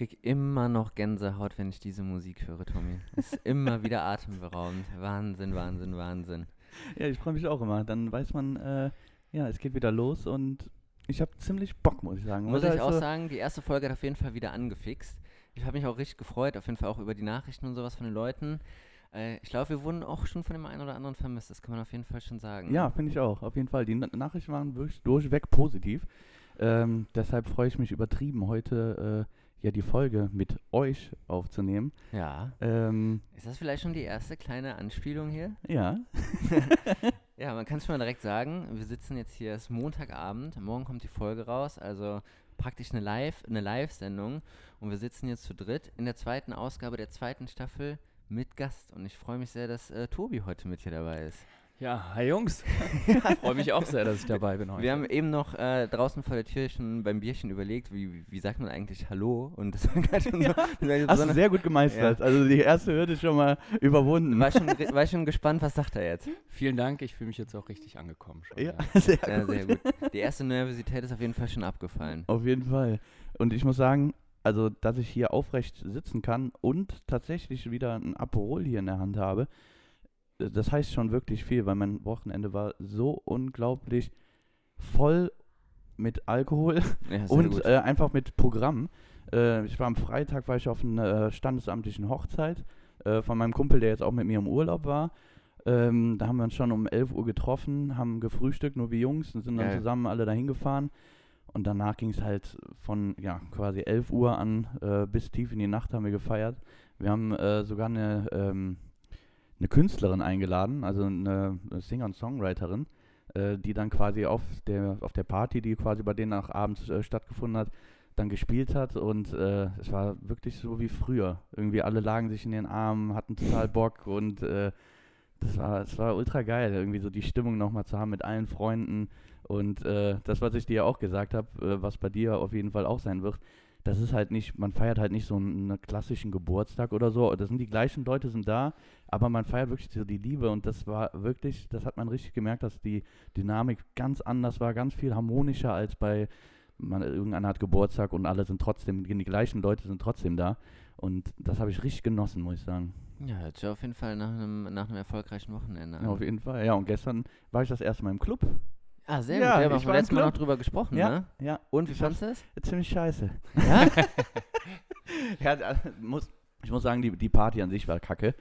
Festgehalten. Boah, ich krieg immer noch Gänsehaut, wenn ich diese Musik höre, Tommy. Ist immer wieder atemberaubend. Wahnsinn, Wahnsinn, Wahnsinn. Ja, ich freue mich auch immer. Dann weiß man, äh, ja, es geht wieder los und ich habe ziemlich Bock, muss ich sagen. Muss Oder ich auch so- sagen, die erste Folge hat auf jeden Fall wieder angefixt. Ich habe mich auch richtig gefreut, auf jeden Fall auch über die Nachrichten und sowas von den Leuten. Äh, ich glaube, wir wurden auch schon von dem einen oder anderen vermisst, das kann man auf jeden Fall schon sagen. Ja, finde ich auch, auf jeden Fall. Die Na- Nachrichten waren wirklich durchweg positiv. Ähm, deshalb freue ich mich übertrieben, heute äh, ja die Folge mit euch aufzunehmen. Ja. Ähm, Ist das vielleicht schon die erste kleine Anspielung hier? ja, Ja, man kann es schon mal direkt sagen. Wir sitzen jetzt hier, es ist Montagabend, morgen kommt die Folge raus, also praktisch eine Live, eine Live-Sendung. Und wir sitzen jetzt zu dritt in der zweiten Ausgabe der zweiten Staffel mit Gast. Und ich freue mich sehr, dass äh, Tobi heute mit hier dabei ist. Ja, hi Jungs. Freue mich auch sehr, dass ich dabei bin heute. Wir haben eben noch äh, draußen vor der Tür schon beim Bierchen überlegt, wie, wie- sagt man eigentlich Hallo? Und das war gerade schon so. das war hast du sehr gut gemeistert. Also die erste Hürde ist schon mal überwunden. war, schon, war schon gespannt, was sagt er jetzt? Vielen Dank, ich fühle mich jetzt auch richtig angekommen schon. Ja, ja. sehr Ja, gut. sehr gut. Die erste Nervosität ist auf jeden Fall schon abgefallen. Auf jeden Fall. Und ich muss sagen, also, dass ich hier aufrecht sitzen kann und tatsächlich wieder ein Aperol hier in der Hand habe, das heißt schon wirklich viel, weil mein Wochenende war so unglaublich voll mit Alkohol Ja, und äh, einfach mit Programm. Äh, ich war am Freitag war ich auf einer äh, standesamtlichen Hochzeit äh, von meinem Kumpel, der jetzt auch mit mir im Urlaub war. Ähm, da haben wir uns schon um 11 Uhr getroffen, haben gefrühstückt, nur wie Jungs, und sind dann Geil. zusammen alle dahin gefahren. Und danach ging es halt von ja, quasi 11 Uhr an äh, bis tief in die Nacht haben wir gefeiert. Wir haben äh, sogar eine, ähm, eine Künstlerin eingeladen, also eine, Singer- und Songwriterin, äh, die dann quasi auf der, auf der Party, die quasi bei denen nach abends äh, stattgefunden hat, dann gespielt hat. Und äh, es war wirklich so wie früher. Irgendwie alle lagen sich in den Armen, hatten total Bock und äh, das war, das war ultra geil, irgendwie so die Stimmung nochmal zu haben mit allen Freunden. Und äh, das, was ich dir auch gesagt habe, äh, was bei dir auf jeden Fall auch sein wird, das ist halt nicht, man feiert halt nicht so einen, klassischen Geburtstag oder so. Das sind die gleichen Leute sind da, aber man feiert wirklich so die Liebe und das war wirklich, das hat man richtig gemerkt, dass die Dynamik ganz anders war, ganz viel harmonischer als bei, man, irgendeiner hat Geburtstag und alle sind trotzdem, die gleichen Leute sind trotzdem da. Und das habe ich richtig genossen, muss ich sagen. Ja, hört sich auf jeden Fall nach einem, nach einem erfolgreichen Wochenende an. Ja, auf jeden Fall. Ja, und gestern war ich das erste Mal im Club. Ah, sehr Ja, gut. Wir haben beim im letzten Mal noch drüber gesprochen, Ja, ne? ja. Und wie fandest du es? Ziemlich scheiße. Ja? Ja, muss, ich muss sagen, die, die Party an sich war kacke.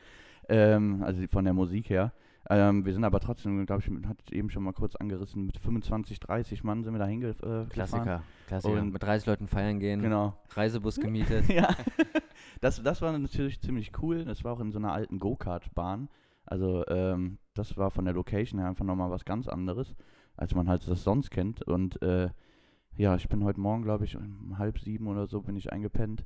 Ähm, also von der Musik her. Ähm, wir sind aber trotzdem, glaube ich, hat eben schon mal kurz angerissen, mit 25, 30 Mann sind wir da hingefahren. Äh, gefahren. Klassiker. Klassiker. Und- Mit 30 Leuten feiern gehen. Genau. Reisebus gemietet. ja. Das, das war natürlich ziemlich cool. Das war auch in so einer alten Go-Kart-Bahn. Also ähm, das war von der Location her einfach nochmal was ganz anderes, als man halt das sonst kennt. Und äh, ja, ich bin heute Morgen, glaube ich, um halb sieben oder so bin ich eingepennt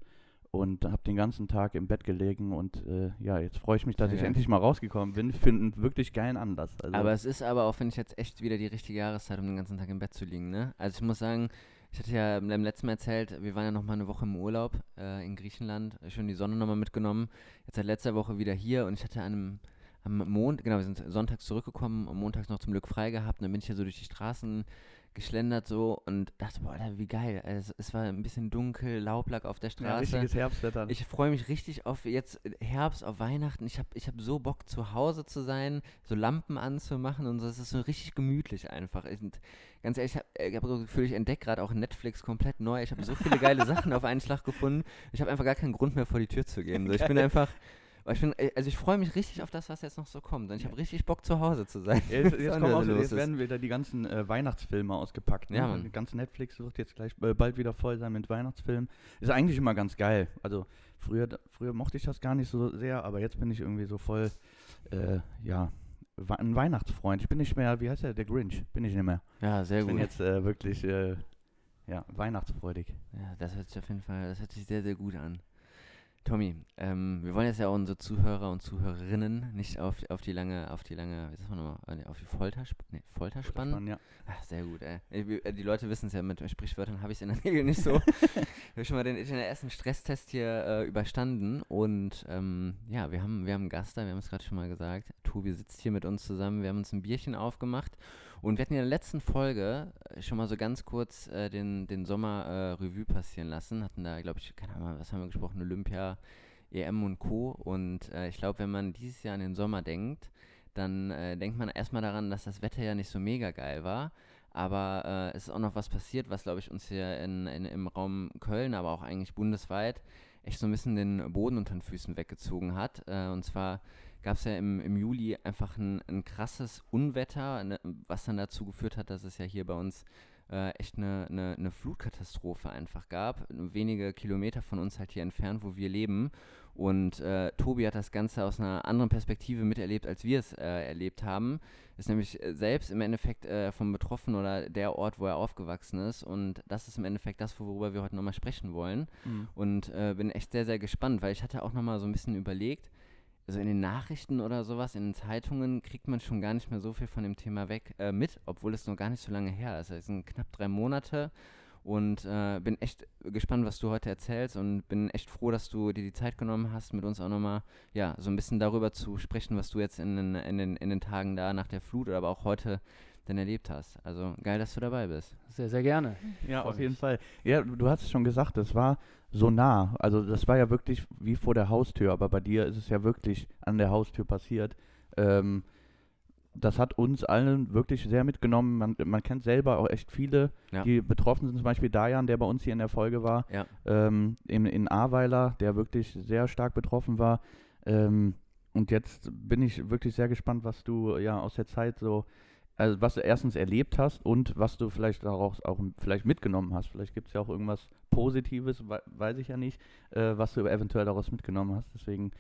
und habe den ganzen Tag im Bett gelegen. Und äh, ja, jetzt freue ich mich, dass Sehr ich geil. endlich mal rausgekommen bin für einen wirklich geilen Anlass. Also, Aber es ist aber auch, finde ich, jetzt echt wieder die richtige Jahreszeit, um den ganzen Tag im Bett zu liegen, ne? Also ich muss sagen, ich hatte ja beim letzten Mal erzählt, wir waren ja noch mal eine Woche im Urlaub äh, in Griechenland, schön die Sonne nochmal mitgenommen. Jetzt seit letzter Woche wieder hier und ich hatte an einem am Mond, genau, wir sind sonntags zurückgekommen, am montags noch zum Glück frei gehabt und dann bin ich hier so durch die Straßen geschlendert so und dachte, boah, Alter, wie geil. Also, es war ein bisschen dunkel, Laub lag auf der ja, Straße. richtiges Herbstwetter. Ich freue mich richtig auf jetzt Herbst, auf Weihnachten. Ich habe ich hab so Bock, zu Hause zu sein, so Lampen anzumachen und so. Es ist so richtig gemütlich einfach. Und ganz ehrlich, ich habe hab das Gefühl, ich entdecke gerade auch Netflix komplett neu. Ich habe so viele geile Sachen auf einen Schlag gefunden. Ich habe einfach gar keinen Grund mehr vor die Tür zu gehen. So, ich bin einfach. Ich bin, also ich freue mich richtig auf das, was jetzt noch so kommt. Und ich habe richtig Bock, zu Hause zu sein. Ja, jetzt, jetzt, kommen auch, so jetzt werden wieder die ganzen äh, Weihnachtsfilme ausgepackt. Ne? Ja, Mann. Die ganze Netflix wird jetzt gleich äh, bald wieder voll sein mit Weihnachtsfilmen. Ist eigentlich immer ganz geil. Also früher, früher mochte ich das gar nicht so sehr, aber jetzt bin ich irgendwie so voll, äh, ja, ein Weihnachtsfreund. Ich bin nicht mehr, wie heißt der, der Grinch, bin ich nicht mehr. Ja, sehr Ich bin gut. jetzt äh, wirklich, äh, ja, weihnachtsfreudig. Ja, das hört sich auf jeden Fall, das hört sich sehr, sehr gut an. Tommy, ähm, wir wollen jetzt ja auch unsere Zuhörer und Zuhörerinnen nicht auf, auf die lange, auf die lange, wie sagt man nochmal, äh, auf die Folter, nee, Folter spannen. Ja. Ach, sehr gut, ey. Äh, Die Leute wissen es ja, mit Sprichwörtern habe ich es in der Regel nicht so. ich habe schon mal den, den ersten Stresstest hier äh, überstanden und ähm, ja, wir haben, wir haben einen Gast da, wir haben es gerade schon mal gesagt. Tobi sitzt hier mit uns zusammen. Wir haben uns ein Bierchen aufgemacht und wir hatten in der letzten Folge äh, schon mal so ganz kurz äh, den, den Sommer äh, Revue passieren lassen. Hatten da, glaube ich, keine Ahnung, was haben wir gesprochen, Olympia, EM und Co. Und äh, ich glaube, wenn man dieses Jahr an den Sommer denkt, dann äh, denkt man erstmal daran, dass das Wetter ja nicht so mega geil war. Aber äh, es ist auch noch was passiert, was, glaube ich, uns hier in, in, im Raum Köln, aber auch eigentlich bundesweit echt so ein bisschen den Boden unter den Füßen weggezogen hat. Und zwar gab es ja im, im Juli einfach ein, ein krasses Unwetter, ne, was dann dazu geführt hat, dass es ja hier bei uns äh, echt eine, eine, eine, Flutkatastrophe einfach gab. Wenige Kilometer von uns halt hier entfernt, wo wir leben. Und äh, Tobi hat das Ganze aus einer anderen Perspektive miterlebt, als wir es äh, erlebt haben. Ist nämlich äh, selbst im Endeffekt äh, vom Betroffenen oder der Ort, wo er aufgewachsen ist. Und das ist im Endeffekt das, worüber wir heute nochmal sprechen wollen. Mhm. Und äh, bin echt sehr, sehr gespannt, weil ich hatte auch nochmal so ein bisschen überlegt, also in den Nachrichten oder sowas, in den Zeitungen kriegt man schon gar nicht mehr so viel von dem Thema weg äh, mit, obwohl es noch gar nicht so lange her ist. Es sind knapp drei Monate und äh, bin echt gespannt, was du heute erzählst und bin echt froh, dass du dir die Zeit genommen hast, mit uns auch nochmal ja, so ein bisschen darüber zu sprechen, was du jetzt in den, in den, in den Tagen da nach der Flut oder aber auch heute denn erlebt hast. Also geil, dass du dabei bist. Sehr, sehr gerne. Ja, auf jeden Fall. Ja, du hast es schon gesagt, das war so nah. Also das war ja wirklich wie vor der Haustür, aber bei dir ist es ja wirklich an der Haustür passiert. Ähm, das hat uns allen wirklich sehr mitgenommen. Man, man kennt selber auch echt viele, ja. die betroffen sind. Zum Beispiel Dajan, der bei uns hier in der Folge war, ja. ähm, in, in Ahrweiler, der wirklich sehr stark betroffen war. Ähm, und jetzt bin ich wirklich sehr gespannt, was du ja aus der Zeit so, also was du erstens erlebt hast und was du vielleicht daraus auch vielleicht mitgenommen hast. Vielleicht gibt es ja auch irgendwas Positives, weiß ich ja nicht, äh, was du eventuell daraus mitgenommen hast. Deswegen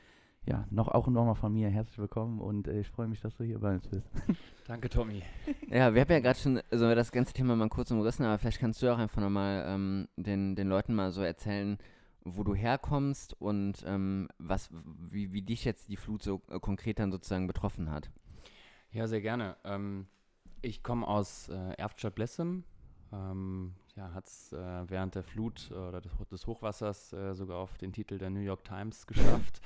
ja, noch auch nochmal von mir herzlich willkommen und äh, ich freue mich, dass du hier bei uns bist. Danke, Tommy. Ja, wir haben ja gerade schon also das ganze Thema mal kurz umrissen, aber vielleicht kannst du auch einfach nochmal ähm, den, den Leuten mal so erzählen, wo du herkommst und ähm, was, wie, wie dich jetzt die Flut so äh, konkret dann sozusagen betroffen hat. Ja, sehr gerne. Ähm, ich komme aus äh, Erftstadt-Blessem, ähm, ja, hat es äh, während der Flut äh, oder des, des Hochwassers äh, sogar auf den Titel der New York Times geschafft,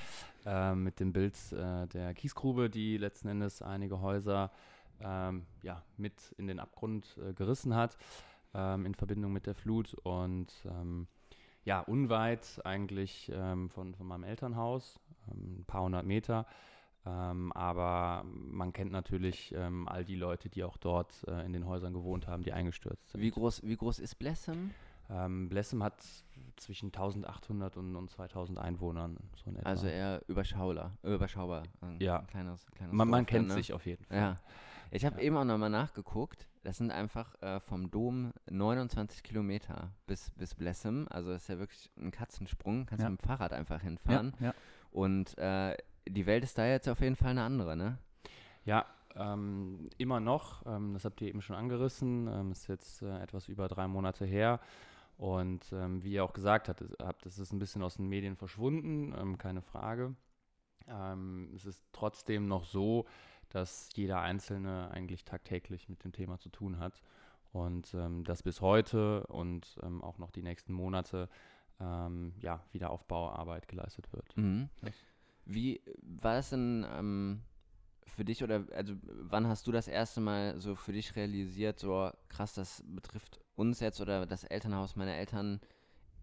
äh, mit dem Bild äh, der Kiesgrube, die letzten Endes einige Häuser ähm, ja, mit in den Abgrund gerissen hat, ähm, in Verbindung mit der Flut. Und ähm, ja, unweit eigentlich ähm, von, von meinem Elternhaus, ähm, ein paar hundert Meter, ähm, aber man kennt natürlich ähm, all die Leute, die auch dort äh, in den Häusern gewohnt haben, die eingestürzt sind. Wie groß, wie groß ist Blessem? Ähm, Blessem hat zwischen 1800 und, und 2000 Einwohnern. So also eher überschaubar. überschaubar ja. kleines, kleines man, man kennt ne? sich auf jeden Fall. Ja. Ich habe ja. eben auch nochmal nachgeguckt. Das sind einfach äh, vom Dom 29 Kilometer bis, bis Blessem. Also das ist ja wirklich ein Katzensprung. Kannst ja. mit dem Fahrrad einfach hinfahren. Ja, ja. Und äh, die Welt ist da jetzt auf jeden Fall eine andere, ne? Ja, ähm, immer noch. Ähm, das habt ihr eben schon angerissen. Ähm, ist jetzt äh, etwas über drei Monate her. Und ähm, wie ihr auch gesagt habt, habt, das ist ein bisschen aus den Medien verschwunden, ähm, keine Frage. Ähm, es ist trotzdem noch so, dass jeder Einzelne eigentlich tagtäglich mit dem Thema zu tun hat. Und das bis heute und auch noch die nächsten Monate ja, Wiederaufbauarbeit geleistet wird. Mhm. Wie war das denn ähm, für dich oder also wann hast du das erste Mal so für dich realisiert, so krass, das betrifft uns jetzt oder das Elternhaus meiner Eltern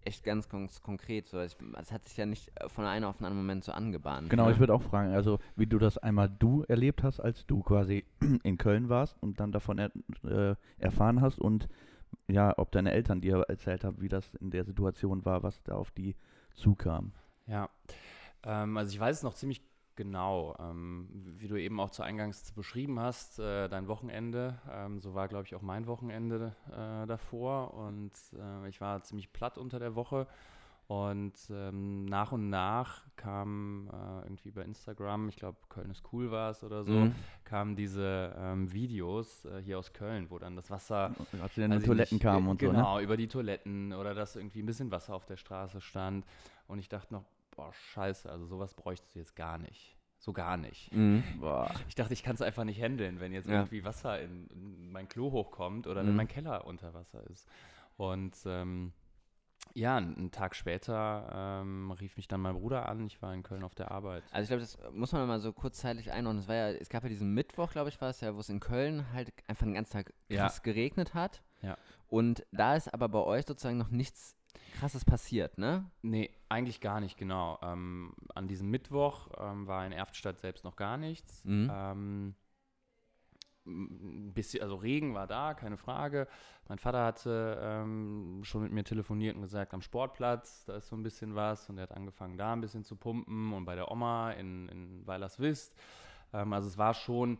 echt ganz kon konkret. So, es, hat sich ja nicht von einem auf einen anderen Moment so angebahnt. Genau, ne? ich würde auch fragen, also wie du das einmal du erlebt hast, als du quasi in Köln warst und dann davon er, äh, erfahren hast und ja, ob deine Eltern dir erzählt haben, wie das in der Situation war, was da auf die zukam. Ja, ähm, also ich weiß es noch ziemlich genau, ähm, wie du eben auch zu Eingangs beschrieben hast, äh, dein Wochenende. Ähm, so war, glaube ich, auch mein Wochenende äh, davor. Und äh, ich war ziemlich platt unter der Woche. Und ähm, nach und nach kam äh, irgendwie über Instagram, ich glaube Köln ist cool war es oder so, mhm. kamen diese ähm, Videos äh, hier aus Köln, wo dann das Wasser. Als dann also Toiletten kamen und genau, so. Genau, ne? über die Toiletten oder dass irgendwie ein bisschen Wasser auf der Straße stand. Und ich dachte noch, boah, scheiße, also sowas bräuchtest du jetzt gar nicht. So gar nicht. Mhm. Ich dachte, ich kann es einfach nicht handeln, wenn jetzt ja. irgendwie Wasser in, in, mein Klo hochkommt oder mhm. wenn mein Keller unter Wasser ist. Und ähm, Ja, einen Tag später ähm, rief mich dann mein Bruder an. Ich war in Köln auf der Arbeit. Also ich glaube, das muss man mal so kurzzeitig einordnen. Es war ja, es gab ja diesen Mittwoch, glaube ich, war es ja, wo es in Köln halt einfach den ganzen Tag krass Ja. geregnet hat. Ja. Und da ist aber bei euch sozusagen noch nichts krasses passiert, ne? Nee, eigentlich gar nicht, genau. Ähm, an diesem Mittwoch ähm, war in Erftstadt selbst noch gar nichts. Mhm. Ähm, bisschen, also Regen war da, keine Frage. Mein Vater hatte ähm, schon mit mir telefoniert und gesagt, am Sportplatz, da ist so ein bisschen was. Und er hat angefangen, da ein bisschen zu pumpen und bei der Oma in, in Weilerswist. Ähm, also es war schon,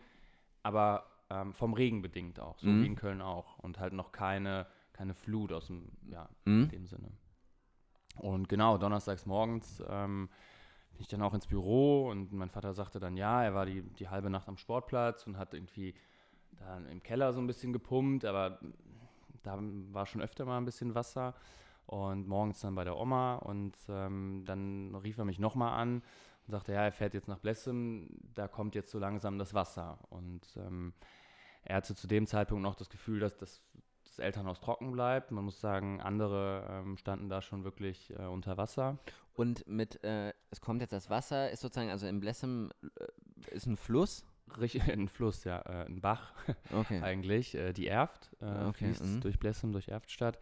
aber ähm, vom Regen bedingt auch, so Mhm. wie in Köln auch. Und halt noch keine, keine Flut aus dem, ja, Mhm. in dem Sinne. Und genau, donnerstags morgens ähm, bin ich dann auch ins Büro und mein Vater sagte dann, ja, er war die, die halbe Nacht am Sportplatz und hat irgendwie dann im Keller so ein bisschen gepumpt, aber da war schon öfter mal ein bisschen Wasser. Und morgens dann bei der Oma und ähm, dann rief er mich nochmal an und sagte, ja, er fährt jetzt nach Blessem, da kommt jetzt so langsam das Wasser. Und ähm, er hatte zu dem Zeitpunkt noch das Gefühl, dass das, das Elternhaus trocken bleibt. Man muss sagen, andere ähm, standen da schon wirklich äh, unter Wasser. Und mit, äh, es kommt jetzt das Wasser, ist sozusagen, also im Blessem äh, ist ein Fluss. Richtig, ein Fluss, ja, äh, ein Bach Okay. eigentlich, äh, die Erft, äh, Okay, fließt mhm. durch Blessem, durch Erftstadt.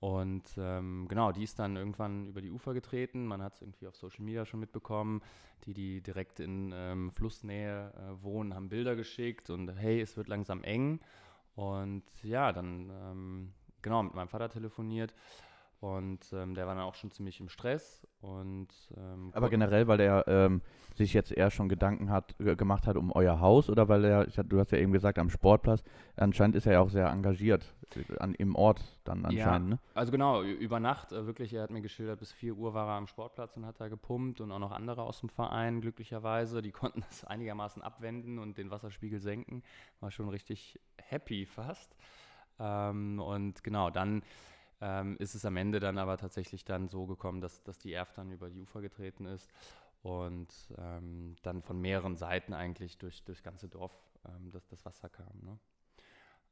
Und ähm, genau, die ist dann irgendwann über die Ufer getreten. Man hat es irgendwie auf Social Media schon mitbekommen. Die, die direkt in ähm, Flussnähe äh, wohnen, haben Bilder geschickt und hey, es wird langsam eng. Und ja, dann ähm, genau mit meinem Vater telefoniert und ähm, der war dann auch schon ziemlich im Stress. Und ähm, Aber generell, weil er ähm, sich jetzt eher schon Gedanken hat, ge- gemacht hat um euer Haus oder weil er, ich, du hast ja eben gesagt, am Sportplatz, anscheinend ist er ja auch sehr engagiert äh, an, im Ort dann anscheinend, ne? Also genau, über Nacht, äh, wirklich, er hat mir geschildert, bis 4 Uhr war er am Sportplatz und hat da gepumpt und auch noch andere aus dem Verein, glücklicherweise, die konnten das einigermaßen abwenden und den Wasserspiegel senken. War schon richtig happy fast. Ähm, und genau, dann ähm, ist es am Ende dann aber tatsächlich dann so gekommen, dass, dass die Erft dann über die Ufer getreten ist und ähm, dann von mehreren Seiten eigentlich durch, durchs ganze Dorf ähm, das, das Wasser kam. Ne?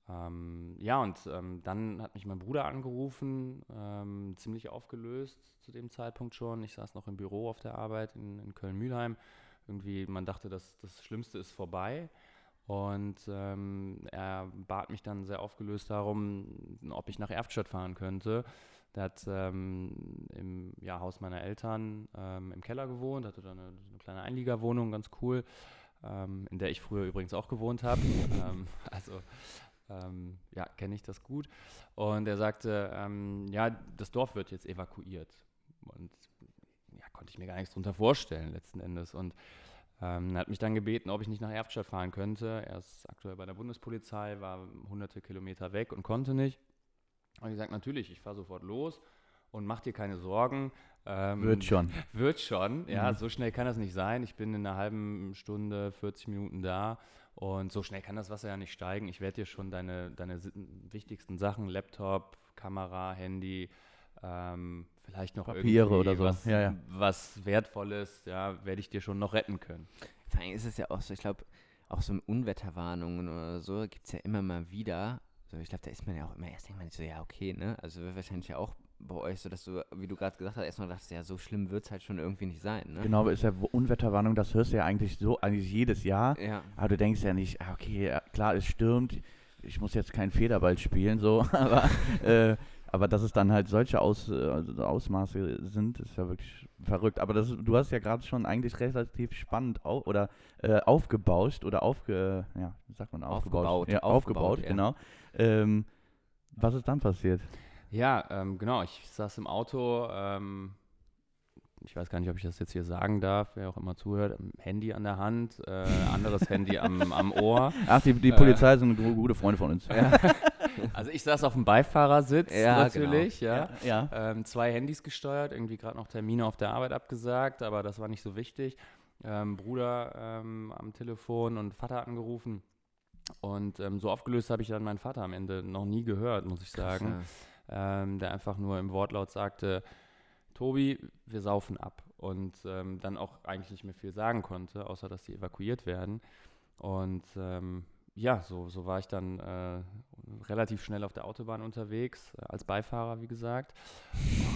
Ähm, ja, und ähm, dann hat mich mein Bruder angerufen, ähm, ziemlich aufgelöst zu dem Zeitpunkt schon. Ich saß noch im Büro auf der Arbeit in, in Köln-Mühlheim. Irgendwie, man dachte, dass das Schlimmste ist vorbei. Und ähm, er bat mich dann sehr aufgelöst darum, ob ich nach Erftstadt fahren könnte. Der hat ähm, im ja, Haus meiner Eltern ähm, im Keller gewohnt, hatte da eine, eine kleine Einliegerwohnung, ganz cool, ähm, in der ich früher übrigens auch gewohnt habe. ähm, also ähm, ja, kenne ich das gut. Und er sagte, ja, das Dorf wird jetzt evakuiert. Und ja, konnte ich mir gar nichts drunter vorstellen letzten Endes. Und ähm, er hat mich dann gebeten, ob ich nicht nach Erftstadt fahren könnte. Er ist aktuell bei der Bundespolizei, war hunderte Kilometer weg und konnte nicht. Und ich gesagt, natürlich, ich fahre sofort los und mach dir keine Sorgen. Ähm, Wird schon. Wird schon, ja, Mhm. so schnell kann das nicht sein. Ich bin in einer halben Stunde, 40 Minuten da und so schnell kann das Wasser ja nicht steigen. Ich werde dir schon deine, deine wichtigsten Sachen, Laptop, Kamera, Handy, ähm, vielleicht noch Papiere oder so, was, ja, ja. was Wertvolles, ja, werde ich dir schon noch retten können. Vor allem ist es ja auch so, ich glaube, auch so Unwetterwarnungen oder so gibt es ja immer mal wieder. So, ich glaube, da ist man ja auch immer erst denkt man sich so, ja, okay, ne? Also wird wahrscheinlich ja auch bei euch so, dass du, wie du gerade gesagt hast, erstmal dachtest, ja, so schlimm wird es halt schon irgendwie nicht sein, ne? Genau, aber ist ja Unwetterwarnung, das hörst du ja eigentlich so, eigentlich jedes Jahr. Ja. Aber du denkst ja nicht, ah, okay, klar, es stürmt, ich muss jetzt keinen Federball spielen, so, aber, äh, aber dass es dann halt solche Aus, äh, also Ausmaße sind, ist ja wirklich verrückt. Aber das, du hast ja gerade schon eigentlich relativ spannend au oder äh, aufgebauscht oder aufge, ja, sagt man aufgebaut? Aufgebaut, Ja, aufgebaut, ja. genau. Ähm, was ist dann passiert? Ja, ähm, genau. Ich saß im Auto. Ähm, ich weiß gar nicht, ob ich das jetzt hier sagen darf, wer auch immer zuhört. Handy an der Hand, äh, anderes Handy am, am Ohr. Ach, die, die Äh. Polizei sind gu- gute Freunde von uns. Ja. Also ich saß auf dem Beifahrersitz Ja, natürlich, ja. ja. Ähm, zwei Handys gesteuert, irgendwie gerade noch Termine auf der Arbeit abgesagt, aber das war nicht so wichtig. Ähm, Bruder ähm, am Telefon und Vater angerufen. Und ähm, so aufgelöst habe ich dann meinen Vater am Ende noch nie gehört, muss ich sagen. Ähm, der einfach nur im Wortlaut sagte, Tobi, wir saufen ab. Und ähm, dann auch eigentlich nicht mehr viel sagen konnte, außer dass sie evakuiert werden. Und ähm, ja, so, so war ich dann äh, relativ schnell auf der Autobahn unterwegs, äh, als Beifahrer, wie gesagt.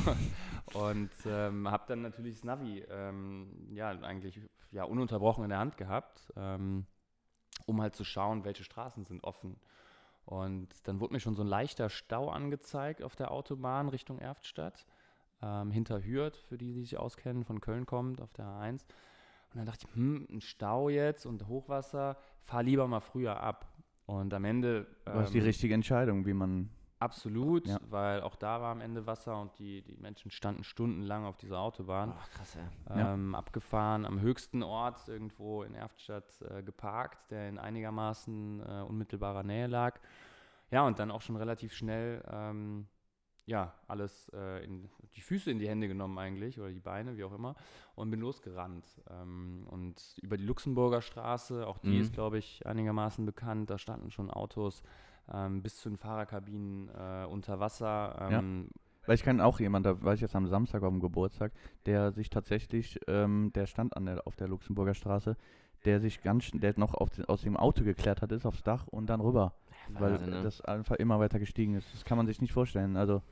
und ähm, habe dann natürlich das Navi ähm, ja, eigentlich ja, ununterbrochen in der Hand gehabt, ähm, um halt zu schauen, welche Straßen sind offen. Und dann wurde mir schon so ein leichter Stau angezeigt auf der Autobahn Richtung Erftstadt, ähm, hinter Hürth, für die, die sich auskennen, von Köln kommt, auf der A1. Und dann dachte ich, hm, ein Stau jetzt und Hochwasser, fahr lieber mal früher ab. Und am Ende. Ähm, War es die richtige Entscheidung, wie man. Absolut, ja. weil auch da war am Ende Wasser und die, die Menschen standen stundenlang auf dieser Autobahn. Ach, krass, ja. Ähm, abgefahren, am höchsten Ort irgendwo in Erftstadt äh, geparkt, der in einigermaßen äh, unmittelbarer Nähe lag. Ja, und dann auch schon relativ schnell ähm, ja, alles äh, in die Füße in die Hände genommen eigentlich oder die Beine, wie auch immer, und bin losgerannt. Ähm, und über die Luxemburger Straße, auch die mhm. ist, glaube ich, einigermaßen bekannt, da standen schon Autos ähm, bis zu den Fahrerkabinen äh, unter Wasser. Ähm, ja. Weil ich kenne auch jemanden, da war ich jetzt am Samstag auf dem Geburtstag, der sich tatsächlich, ähm, der stand an der, auf der Luxemburger Straße, der sich ganz, der noch auf, aus dem Auto geklettert ist, aufs Dach und dann rüber. Ja, weil ne? das einfach immer weiter gestiegen ist. Das kann man sich nicht vorstellen. Also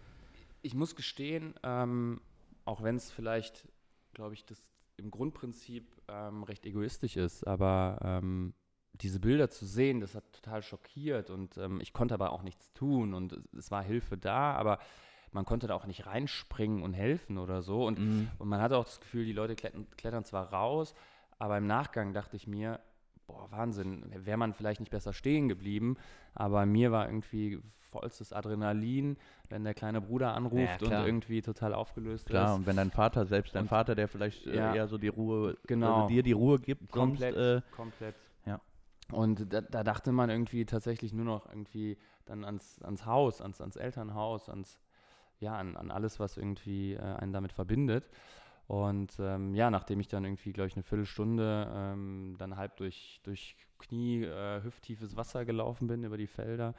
ich muss gestehen, ähm, auch wenn es vielleicht, glaube ich, das im Grundprinzip ähm, recht egoistisch ist, aber ähm, diese Bilder zu sehen, das hat total schockiert und ähm, ich konnte aber auch nichts tun und es war Hilfe da, aber man konnte da auch nicht reinspringen und helfen oder so und, mhm. und man hatte auch das Gefühl, die Leute klettern, klettern zwar raus, aber im Nachgang dachte ich mir, boah, Wahnsinn, wäre man vielleicht nicht besser stehen geblieben, aber mir war irgendwie vollstes Adrenalin, wenn der kleine Bruder anruft ja, und irgendwie total aufgelöst klar, ist. Klar, und wenn dein Vater, selbst dein und Vater, der vielleicht äh, ja, eher so die Ruhe, genau, also dir die Ruhe gibt, komplett, sonst, äh, komplett. Ja. Und da, da, dachte man irgendwie tatsächlich nur noch irgendwie dann ans, ans Haus, ans, ans Elternhaus, ans, ja, an, an alles, was irgendwie äh, einen damit verbindet. Und ähm, ja, nachdem ich dann irgendwie, glaube ich, eine Viertelstunde ähm, dann halb durch, durch Knie, äh, hüfttiefes Wasser gelaufen bin über die Felder,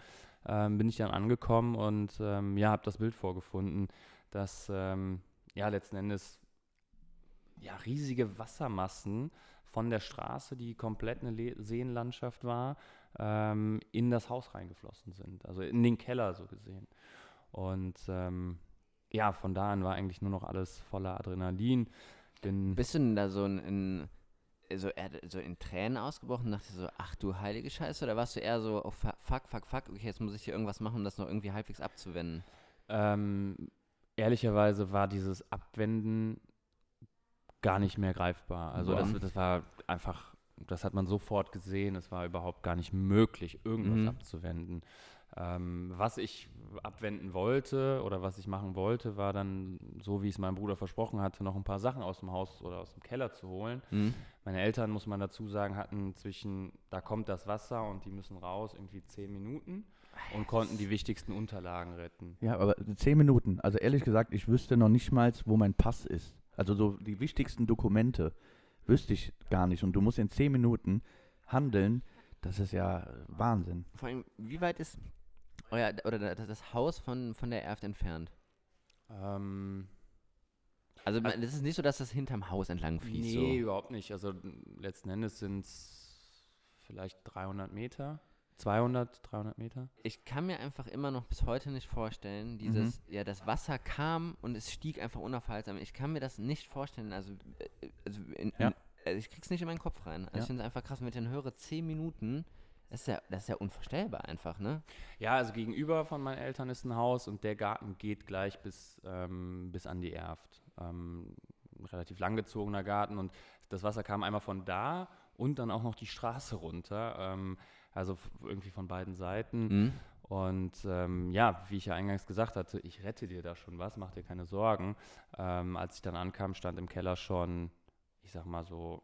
ähm, bin ich dann angekommen und ähm, ja, habe das Bild vorgefunden, dass ähm, ja letzten Endes ja riesige Wassermassen von der Straße, die komplett eine Le Seenlandschaft war, ähm, in das Haus reingeflossen sind, also in den Keller so gesehen. Und ja, von da an war eigentlich nur noch alles voller Adrenalin. Bin Bist du denn da so in, in so, so in Tränen ausgebrochen und dachte so, ach du heilige Scheiße, oder warst du eher so, oh fuck, fuck, fuck, okay, jetzt muss ich hier irgendwas machen, um das noch irgendwie halbwegs abzuwenden? Ähm, ehrlicherweise war dieses Abwenden gar nicht mehr greifbar. Also das, das, war einfach, das hat man sofort gesehen, es war überhaupt gar nicht möglich, irgendwas mhm. abzuwenden. Ähm, was ich abwenden wollte oder was ich machen wollte, war dann, so wie es mein Bruder versprochen hatte, noch ein paar Sachen aus dem Haus oder aus dem Keller zu holen. Mhm. Meine Eltern, muss man dazu sagen, hatten zwischen, da kommt das Wasser und die müssen raus, irgendwie zehn Minuten und konnten die wichtigsten Unterlagen retten. Ja, aber zehn Minuten. Also ehrlich gesagt, ich wüsste noch nicht mal, wo mein Pass ist. Also so die wichtigsten Dokumente wüsste ich gar nicht. Und du musst in zehn Minuten handeln. Das ist ja Wahnsinn. Vor allem, wie weit ist euer, oder das Haus von, von der Erft entfernt? Ähm, also, also es ist nicht so, dass das hinterm Haus entlang fließt. Nee, so. überhaupt nicht. Also letzten Endes sind es vielleicht 300 Meter. 200, 300 Meter? Ich kann mir einfach immer noch bis heute nicht vorstellen, dieses, mhm. ja, das Wasser kam und es stieg einfach unaufhaltsam. Ich kann mir das nicht vorstellen, also, äh, also, in, ja. in, also ich krieg's nicht in meinen Kopf rein. Also ja. ich finde es einfach krass, wenn ich dann höre, 10 Minuten, das ist, ja, das ist ja unvorstellbar einfach, ne? Ja, also gegenüber von meinen Eltern ist ein Haus und der Garten geht gleich bis, ähm, bis an die Erft. Ähm, relativ langgezogener Garten und das Wasser kam einmal von da und dann auch noch die Straße runter. Ähm, also irgendwie von beiden Seiten. Mhm. Und ähm, ja, wie ich ja eingangs gesagt hatte, ich rette dir da schon was, mach dir keine Sorgen. Ähm, als ich dann ankam, stand im Keller schon, ich sag mal so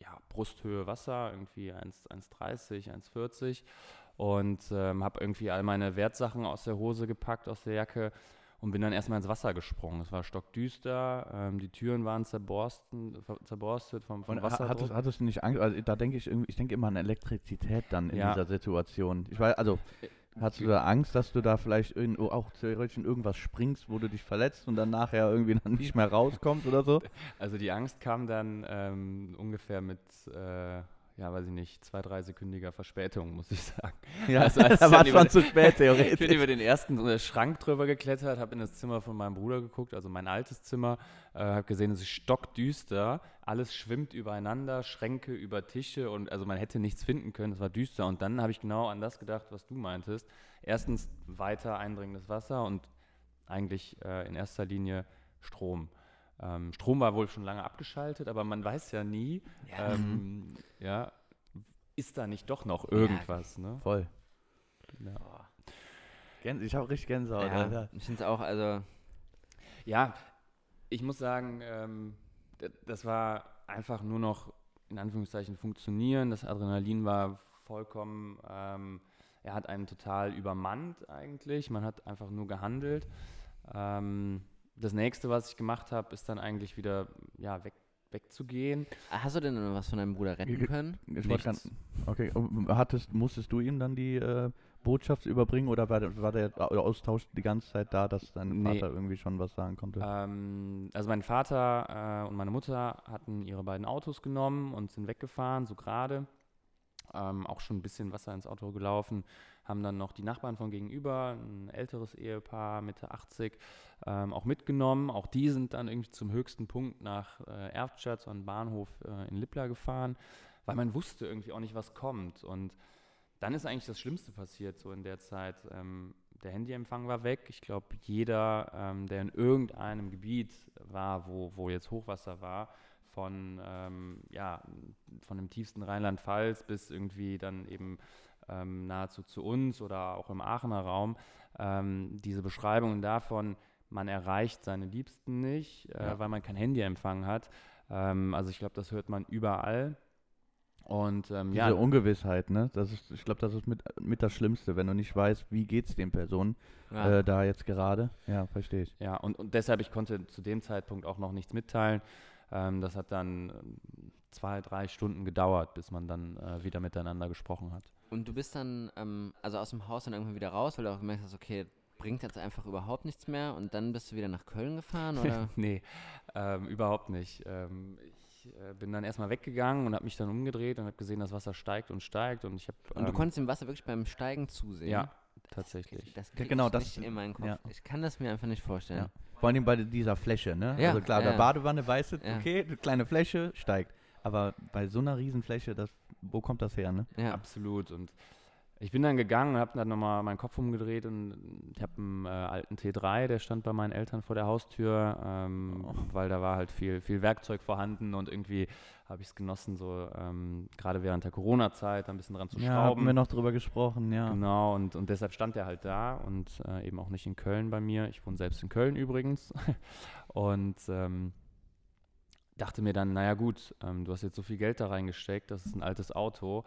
ja, Brusthöhe Wasser, irgendwie 1,30, 1,40 und ähm, habe irgendwie all meine Wertsachen aus der Hose gepackt, aus der Jacke und bin dann erstmal ins Wasser gesprungen. Es war stockdüster, ähm, die Türen waren zerborsten, zerborstet vom, vom Wasser. Hattest, hattest, du nicht Angst? Also da denke ich ich denke immer an Elektrizität dann in ja. dieser Situation. Ich weiß, also Hast du da Angst, dass du da vielleicht in, oh, auch theoretisch in irgendwas springst, wo du dich verletzt und dann nachher irgendwie dann nicht mehr rauskommst oder so? Also die Angst kam dann ähm, ungefähr mit, äh, ja, weiß ich nicht, zwei, drei sekündiger Verspätung, muss ich sagen. Ja, Also, als da war schon über- zu spät, Ich bin theoretisch. über den ersten äh, Schrank drüber geklettert, habe in das Zimmer von meinem Bruder geguckt, also mein altes Zimmer, äh, habe gesehen, es ist stockdüster, alles schwimmt übereinander, Schränke über Tische und also man hätte nichts finden können, es war düster und dann habe ich genau an das gedacht, was du meintest. Erstens weiter eindringendes Wasser und eigentlich äh, in erster Linie Strom. Ähm, Strom war wohl schon lange abgeschaltet, aber man weiß ja nie, Ja. ähm, ja, ist da nicht doch noch irgendwas, ne? Voll. Ja. Gänse, ich habe richtig Gänsehaut. ja, Alter. ich finde es auch, also, Ja, ich muss sagen, ähm, das war einfach nur noch in Anführungszeichen funktionieren. Das Adrenalin war vollkommen, ähm, er hat einen total übermannt eigentlich. Man hat einfach nur gehandelt. Ähm, das nächste, was ich gemacht habe, ist dann eigentlich wieder ja, weg, wegzugehen. hast du denn was von deinem Bruder retten können? Ich wollte ganz, okay, hattest, musstest du ihm dann die äh, Botschaft überbringen oder war der, war der Au- Austausch die ganze Zeit da, dass dein Nee. Vater irgendwie schon was sagen konnte? Ähm, also mein Vater äh, und meine Mutter hatten ihre beiden Autos genommen und sind weggefahren, so gerade. Ähm, auch schon ein bisschen Wasser ins Auto gelaufen. Haben dann noch die Nachbarn von gegenüber, ein älteres Ehepaar, Mitte 80, ähm, auch mitgenommen. Auch die sind dann irgendwie zum höchsten Punkt nach äh, so einen Bahnhof äh, in Lippla gefahren, weil man wusste irgendwie auch nicht, was kommt. Und dann ist eigentlich das Schlimmste passiert, so in der Zeit. Ähm, der Handyempfang war weg. Ich glaube, jeder, ähm, der in irgendeinem Gebiet war, wo, wo jetzt Hochwasser war, von, ähm, ja, von dem tiefsten Rheinland-Pfalz bis irgendwie dann eben ähm, nahezu zu uns oder auch im Aachener Raum, ähm, diese Beschreibungen davon, man erreicht seine Liebsten nicht, äh, Ja. weil man kein Handyempfang hat. Ähm, also ich glaube, das hört man überall. Und ähm, Diese ja, Ungewissheit, ne? Das ist, ich glaube, das ist mit, mit das Schlimmste, wenn du nicht weißt, wie geht's den Personen Ja. äh, da jetzt gerade. Ja, verstehe ich. Ja, und, und deshalb, ich konnte zu dem Zeitpunkt auch noch nichts mitteilen. Ähm, das hat dann ähm, zwei, drei Stunden gedauert, bis man dann äh, wieder miteinander gesprochen hat. Und du bist dann, ähm, also aus dem Haus dann irgendwann wieder raus, weil du auch gemerkt hast, okay, bringt jetzt einfach überhaupt nichts mehr und dann bist du wieder nach Köln gefahren oder? nee, ähm, überhaupt nicht. Ähm, ich äh, bin dann erstmal weggegangen und habe mich dann umgedreht und habe gesehen, das Wasser steigt und steigt und ich habe. Und du konntest dem Wasser wirklich beim Steigen zusehen? Ja, tatsächlich. Das krieg genau, ich das- nicht in meinen Kopf. ja. Ich kann das mir einfach nicht vorstellen. Ja. Vor allem bei dieser Fläche, ne? Ja, also klar, ja. bei Badewanne weißt du, Ja. okay, eine kleine Fläche steigt. Aber bei so einer Riesenfläche, das, wo kommt das her, ne? Ja. Absolut. Und ich bin dann gegangen und habe dann nochmal meinen Kopf umgedreht und ich habe einen äh, alten T3, der stand bei meinen Eltern vor der Haustür, ähm, Oh. weil da war halt viel, viel Werkzeug vorhanden und irgendwie habe ich es genossen, so ähm, gerade während der Corona-Zeit ein bisschen dran zu Ja, haben schrauben. wir noch drüber gesprochen, ja. Genau, und, und deshalb stand er halt da und äh, eben auch nicht in Köln bei mir. Ich wohne selbst in Köln übrigens. und ähm, dachte mir dann, naja gut, ähm, du hast jetzt so viel Geld da reingesteckt, das ist ein altes Auto.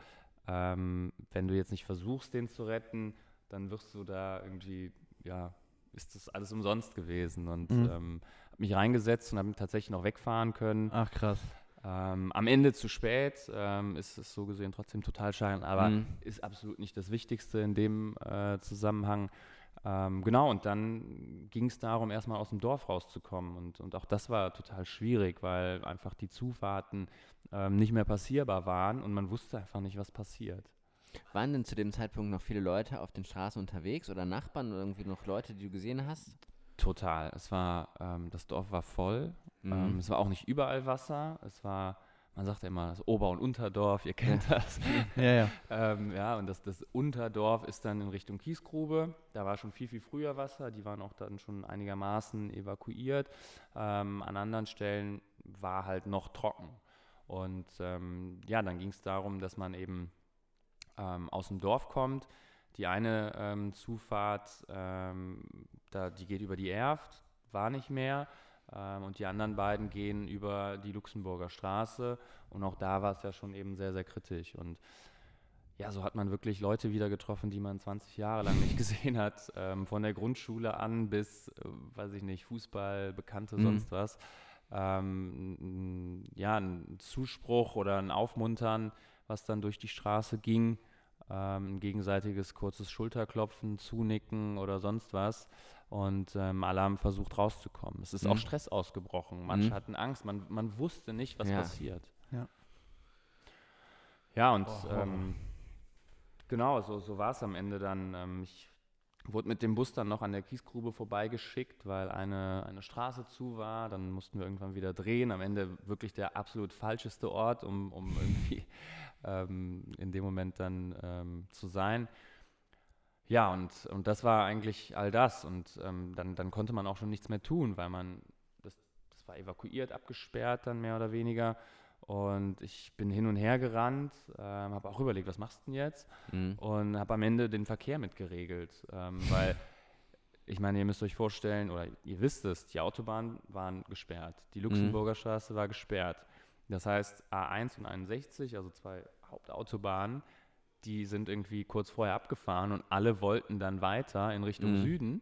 Ähm, wenn du jetzt nicht versuchst, den zu retten, dann wirst du da irgendwie, ja, ist das alles umsonst gewesen. Und Mhm. ähm, habe mich reingesetzt und habe tatsächlich noch wegfahren können. Ach krass. Ähm, am Ende zu spät ähm, ist es so gesehen trotzdem total schade, aber Mhm. ist absolut nicht das Wichtigste in dem äh, Zusammenhang. Ähm, genau, und dann ging es darum, erstmal aus dem Dorf rauszukommen. Und, und auch das war total schwierig, weil einfach die Zufahrten ähm, nicht mehr passierbar waren und man wusste einfach nicht, was passiert. Waren denn zu dem Zeitpunkt noch viele Leute auf den Straßen unterwegs oder Nachbarn oder irgendwie noch Leute, die du gesehen hast? Total. Es war, ähm, das Dorf war voll. Mhm. Ähm, es war auch nicht überall Wasser. Es war, man sagt ja immer, das Ober- und Unterdorf, ihr kennt das. Ja, ja. Ähm, ja, und das, das Unterdorf ist dann in Richtung Kiesgrube. Da war schon viel, viel früher Wasser. Die waren auch dann schon einigermaßen evakuiert. Ähm, an anderen Stellen war halt noch trocken. Und ähm, ja, dann ging es darum, dass man eben ähm, aus dem Dorf kommt. Die eine ähm, Zufahrt, ähm, da, die geht über die Erft, war nicht mehr. Ähm, und die anderen beiden gehen über die Luxemburger Straße. Und auch da war es ja schon eben sehr, sehr kritisch. Und ja, so hat man wirklich Leute wieder getroffen, die man 20 Jahre lang nicht gesehen hat. Ähm, von der Grundschule an bis, äh, weiß ich nicht, Fußball, Bekannte, Mhm. sonst was. Ähm, ja, ein Zuspruch oder ein Aufmuntern, was dann durch die Straße ging. Ähm, ein gegenseitiges kurzes Schulterklopfen, Zunicken oder sonst was. Und ähm, alle haben versucht rauszukommen. Es ist Mhm. auch Stress ausgebrochen. Manche Mhm. hatten Angst. Man, man wusste nicht, was Ja. passiert. Ja, und oh. ähm, genau, so, so war es am Ende dann. Ähm, ich wurde mit dem Bus dann noch an der Kiesgrube vorbeigeschickt, weil eine, eine Straße zu war. Dann mussten wir irgendwann wieder drehen. Am Ende wirklich der absolut falscheste Ort, um, um irgendwie ähm, in dem Moment dann ähm, zu sein. Ja, und, und das war eigentlich all das. Und ähm, dann, dann konnte man auch schon nichts mehr tun, weil man, das, das war evakuiert, abgesperrt dann mehr oder weniger. Und ich bin hin und her gerannt, ähm, habe auch überlegt, was machst du denn jetzt? Mhm. Und habe am Ende den Verkehr mitgeregelt, ähm, weil ich meine, ihr müsst euch vorstellen, oder ihr wisst es, die Autobahnen waren gesperrt, die mhm. Luxemburger mhm. Straße war gesperrt. Das heißt, A1 und 61, also zwei Hauptautobahnen, die sind irgendwie kurz vorher abgefahren und alle wollten dann weiter in Richtung mhm. Süden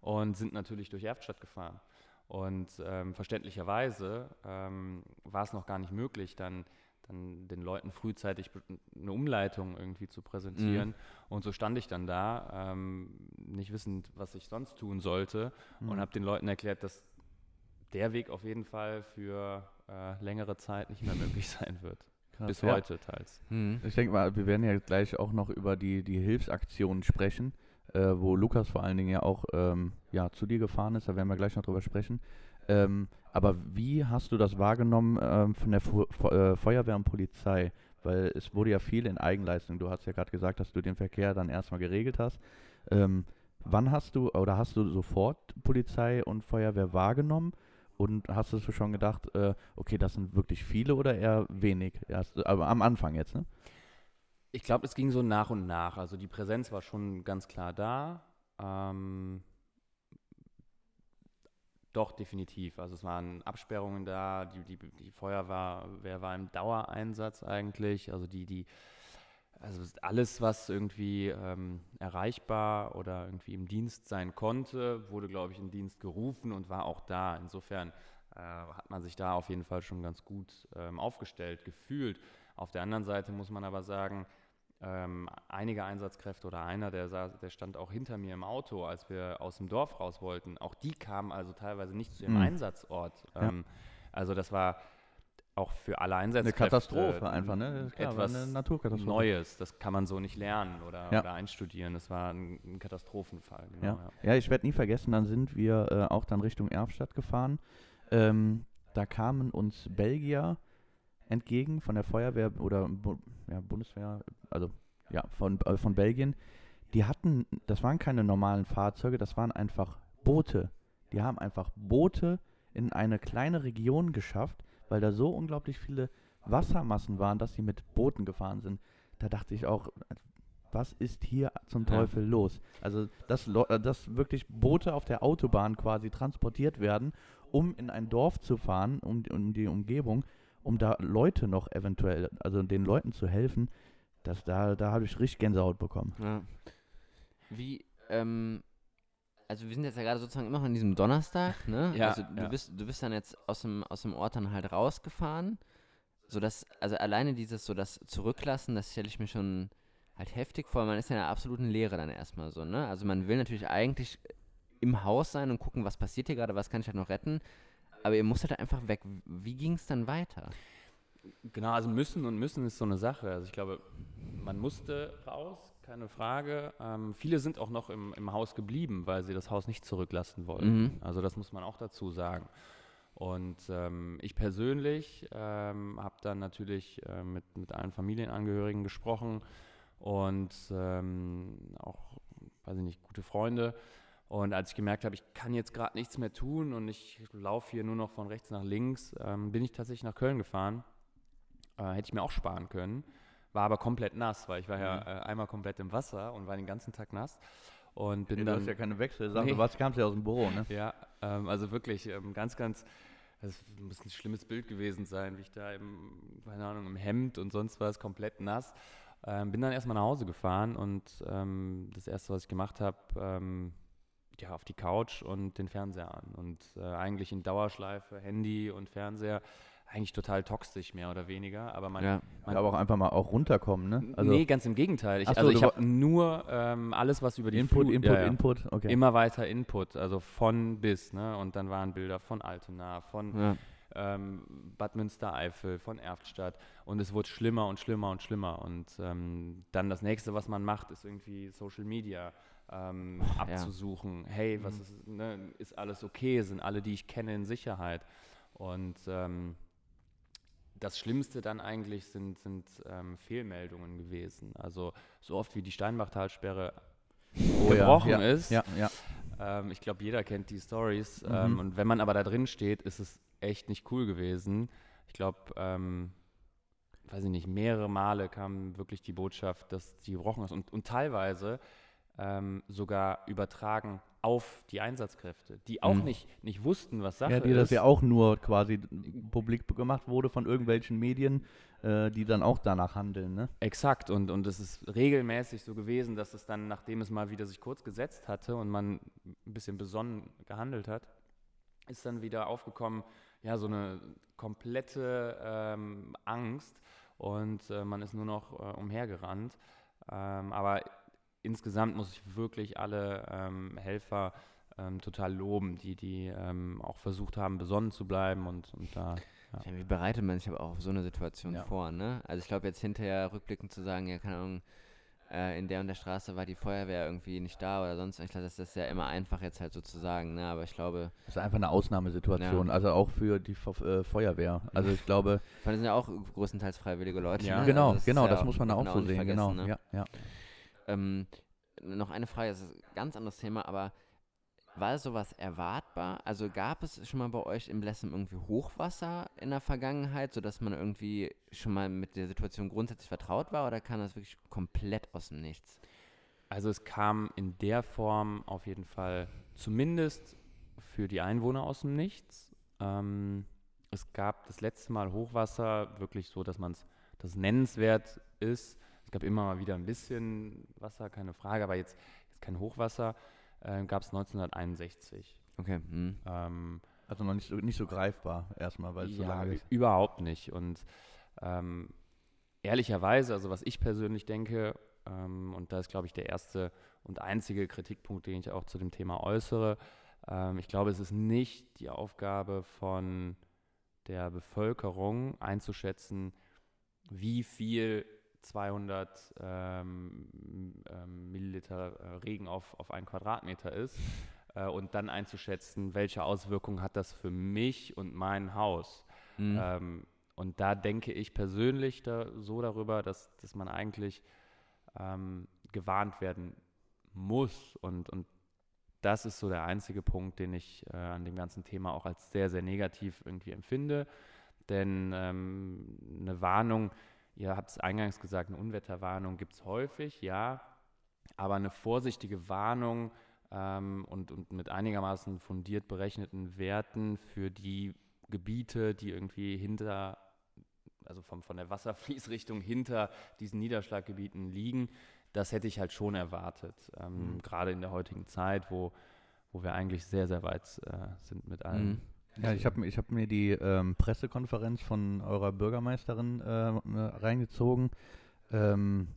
und sind natürlich durch Erftstadt gefahren. Und ähm, verständlicherweise ähm, war es noch gar nicht möglich, dann, dann den Leuten frühzeitig eine Umleitung irgendwie zu präsentieren. Mhm. Und so stand ich dann da, ähm, nicht wissend, was ich sonst tun sollte, mhm. und habe den Leuten erklärt, dass der Weg auf jeden Fall für äh, längere Zeit nicht mehr möglich sein wird. Krass, Bis ja. heute teils. Mhm. Ich denke mal, wir werden ja gleich auch noch über die, die Hilfsaktionen sprechen äh, wo Lukas vor allen Dingen ja auch ähm, ja, zu dir gefahren ist, da werden wir gleich noch drüber sprechen. Ähm, aber wie hast du das wahrgenommen ähm, von der Fu äh, Feuerwehr und Polizei? Weil es wurde ja viel in Eigenleistung. Du hast ja gerade gesagt, dass du den Verkehr dann erstmal geregelt hast. Ähm, wann hast du oder hast du sofort Polizei und Feuerwehr wahrgenommen? Und hast du schon gedacht, äh, okay, das sind wirklich viele oder eher wenig? Erst, aber am Anfang jetzt, ne? Ich glaube, es ging so nach und nach. Also die Präsenz war schon ganz klar da. Ähm, doch, definitiv. Also es waren Absperrungen da, die, die, die Feuerwehr war im Dauereinsatz eigentlich. Also die, die, also alles, was irgendwie ähm, erreichbar oder irgendwie im Dienst sein konnte, wurde, glaube ich, in Dienst gerufen und war auch da. Insofern äh, hat man sich da auf jeden Fall schon ganz gut ähm, aufgestellt gefühlt. Auf der anderen Seite muss man aber sagen, ähm, einige Einsatzkräfte oder einer, der, saß, der stand auch hinter mir im Auto, als wir aus dem Dorf raus wollten. Auch die kamen also teilweise nicht zu ihrem mhm. Einsatzort. Ähm, ja. Also das war auch für alle Einsatzkräfte eine Katastrophe einfach, ne? Klar, etwas eine Naturkatastrophe. Neues. Das kann man so nicht lernen oder, ja. oder einstudieren. Das war ein, ein Katastrophenfall. Genau, ja. ja. ich werde nie vergessen. Dann sind wir äh, auch dann Richtung Erfstadt gefahren. Ähm, da kamen uns Belgier entgegen von der Feuerwehr oder ja, Bundeswehr, also ja, von, äh, von Belgien. Die hatten, das waren keine normalen Fahrzeuge, das waren einfach Boote. Die haben einfach Boote in eine kleine Region geschafft, weil da so unglaublich viele Wassermassen waren, dass sie mit Booten gefahren sind. Da dachte ich auch, was ist hier zum Teufel ja. los? Also, dass, dass wirklich Boote auf der Autobahn quasi transportiert werden, um in ein Dorf zu fahren, um, um die Umgebung, um da Leute noch eventuell, also den Leuten zu helfen, das, da, da habe ich richtig Gänsehaut bekommen. Ja. Wie, ähm, also wir sind jetzt ja gerade sozusagen immer noch an diesem Donnerstag, ne? Ja, also du ja. bist, du bist dann jetzt aus dem, aus dem Ort dann halt rausgefahren. So dass, also alleine dieses, so das Zurücklassen, das stelle ich mir schon halt heftig vor. Man ist ja in einer absoluten Leere dann erstmal so, ne? Also man will natürlich eigentlich im Haus sein und gucken, was passiert hier gerade, was kann ich halt noch retten. Aber ihr musstet halt einfach weg. Wie ging es dann weiter? Genau, also müssen und müssen ist so eine Sache. Also ich glaube, man musste raus, keine Frage. Ähm, viele sind auch noch im, im Haus geblieben, weil sie das Haus nicht zurücklassen wollten. Mhm. Also das muss man auch dazu sagen. Und ähm, ich persönlich ähm, habe dann natürlich äh, mit, mit allen Familienangehörigen gesprochen und ähm, auch, weiß ich nicht, gute Freunde. Und als ich gemerkt habe, ich kann jetzt gerade nichts mehr tun und ich laufe hier nur noch von rechts nach links, ähm, bin ich tatsächlich nach Köln gefahren. Äh, hätte ich mir auch sparen können. War aber komplett nass, weil ich war ja mhm. äh, einmal komplett im Wasser und war den ganzen Tag nass. Und bin nee, dann, du hast ja keine Wechselsache, nee. du kamst ja aus dem Büro, ne? Ja, ähm, also wirklich ähm, ganz, ganz, es muss ein schlimmes Bild gewesen sein, wie ich da im, keine Ahnung, im Hemd und sonst was komplett nass. Ähm, bin dann erstmal nach Hause gefahren und ähm, das erste, was ich gemacht habe, ähm, ja, auf die Couch und den Fernseher an. Und äh, eigentlich in Dauerschleife, Handy und Fernseher. Eigentlich total toxisch, mehr oder weniger. Aber man. Ja, man aber auch einfach mal auch runterkommen, ne? Also nee, ganz im Gegenteil. Ich, so, also ich habe nur ähm, alles, was über die Input, Flut, Input, ja, ja. Input, okay. Immer weiter Input, also von bis, ne? Und dann waren Bilder von Altona, von ähm, Bad Münstereifel, von Erftstadt. Und es wurde schlimmer und schlimmer und schlimmer. Und ähm, dann das nächste, was man macht, ist irgendwie Social Media ähm, abzusuchen. Ja. Hey, was mhm. ist, ne, ist alles okay? Sind alle, die ich kenne, in Sicherheit? Und ähm, das Schlimmste dann eigentlich sind, sind ähm, Fehlmeldungen gewesen. Also so oft wie die Steinbachtalsperre oh, gebrochen ja, ja, ist. Ja. Ähm, ich glaube, jeder kennt die Stories. Mhm. Ähm, und wenn man aber da drin steht, ist es echt nicht cool gewesen. Ich glaube, ähm, weiß ich nicht, mehrere Male kam wirklich die Botschaft, dass die gebrochen ist. Und, und teilweise ähm, sogar übertragen auf die Einsatzkräfte, die auch mhm. nicht, nicht wussten, was Sache ist. Ja, die ist. das ja auch nur quasi publik gemacht wurde von irgendwelchen Medien, äh, die dann auch danach handeln. Ne? Exakt, und, und es ist regelmäßig so gewesen, dass es dann, nachdem es mal wieder sich kurz gesetzt hatte und man ein bisschen besonnen gehandelt hat, ist dann wieder aufgekommen, ja, so eine komplette ähm, Angst und äh, man ist nur noch äh, umhergerannt. Ähm, aber insgesamt muss ich wirklich alle ähm, Helfer ähm, total loben, die, die ähm, auch versucht haben, besonnen zu bleiben und, und da. Ja. wie bereitet man sich aber auch auf so eine Situation ja. vor, ne? Also ich glaube jetzt hinterher rückblickend zu sagen, ja, keine Ahnung, äh, in der und der Straße war die Feuerwehr irgendwie nicht da oder sonst. Ich glaube, das ist ja immer einfach jetzt halt sozusagen, ne? Aber ich glaube. Das ist einfach eine Ausnahmesituation, ja. also auch für die äh, Feuerwehr. Also ich glaube. Das sind ja auch größtenteils freiwillige Leute. Ja, ne? genau, also genau, das muss man da auch so sehen, genau. Ne? Ja, ja. Ähm, noch eine Frage, das ist ein ganz anderes Thema, aber war sowas erwartbar? Also gab es schon mal bei euch im Blessem irgendwie Hochwasser in der Vergangenheit, sodass man irgendwie schon mal mit der Situation grundsätzlich vertraut war oder kam das wirklich komplett aus dem Nichts? Also es kam in der Form auf jeden Fall zumindest für die Einwohner aus dem Nichts. Ähm, es gab das letzte Mal Hochwasser wirklich so, dass man es das nennenswert ist es gab immer mal wieder ein bisschen Wasser, keine Frage, aber jetzt, jetzt kein Hochwasser. Äh, gab es 1961. Okay. Mhm. Ähm, also noch nicht so, nicht so greifbar erstmal, weil es ja, so lange ist. Überhaupt nicht. Und ähm, ehrlicherweise, also was ich persönlich denke, ähm, und da ist, glaube ich, der erste und einzige Kritikpunkt, den ich auch zu dem Thema äußere, ähm, ich glaube, es ist nicht die Aufgabe von der Bevölkerung einzuschätzen, wie viel 200 ähm, ähm, Milliliter äh, Regen auf, auf einen Quadratmeter ist äh, und dann einzuschätzen, welche Auswirkungen hat das für mich und mein Haus. Mhm. Ähm, und da denke ich persönlich da, so darüber, dass, dass man eigentlich ähm, gewarnt werden muss. Und, und das ist so der einzige Punkt, den ich äh, an dem ganzen Thema auch als sehr, sehr negativ irgendwie empfinde. Denn ähm, eine Warnung Ihr habt es eingangs gesagt, eine Unwetterwarnung gibt es häufig, ja, aber eine vorsichtige Warnung ähm, und, und mit einigermaßen fundiert berechneten Werten für die Gebiete, die irgendwie hinter, also vom, von der Wasserfließrichtung hinter diesen Niederschlaggebieten liegen, das hätte ich halt schon erwartet, ähm, mhm. gerade in der heutigen Zeit, wo, wo wir eigentlich sehr, sehr weit äh, sind mit allem. Mhm. Ja, ich habe ich hab mir die ähm, Pressekonferenz von eurer Bürgermeisterin äh, ne, reingezogen. Ähm,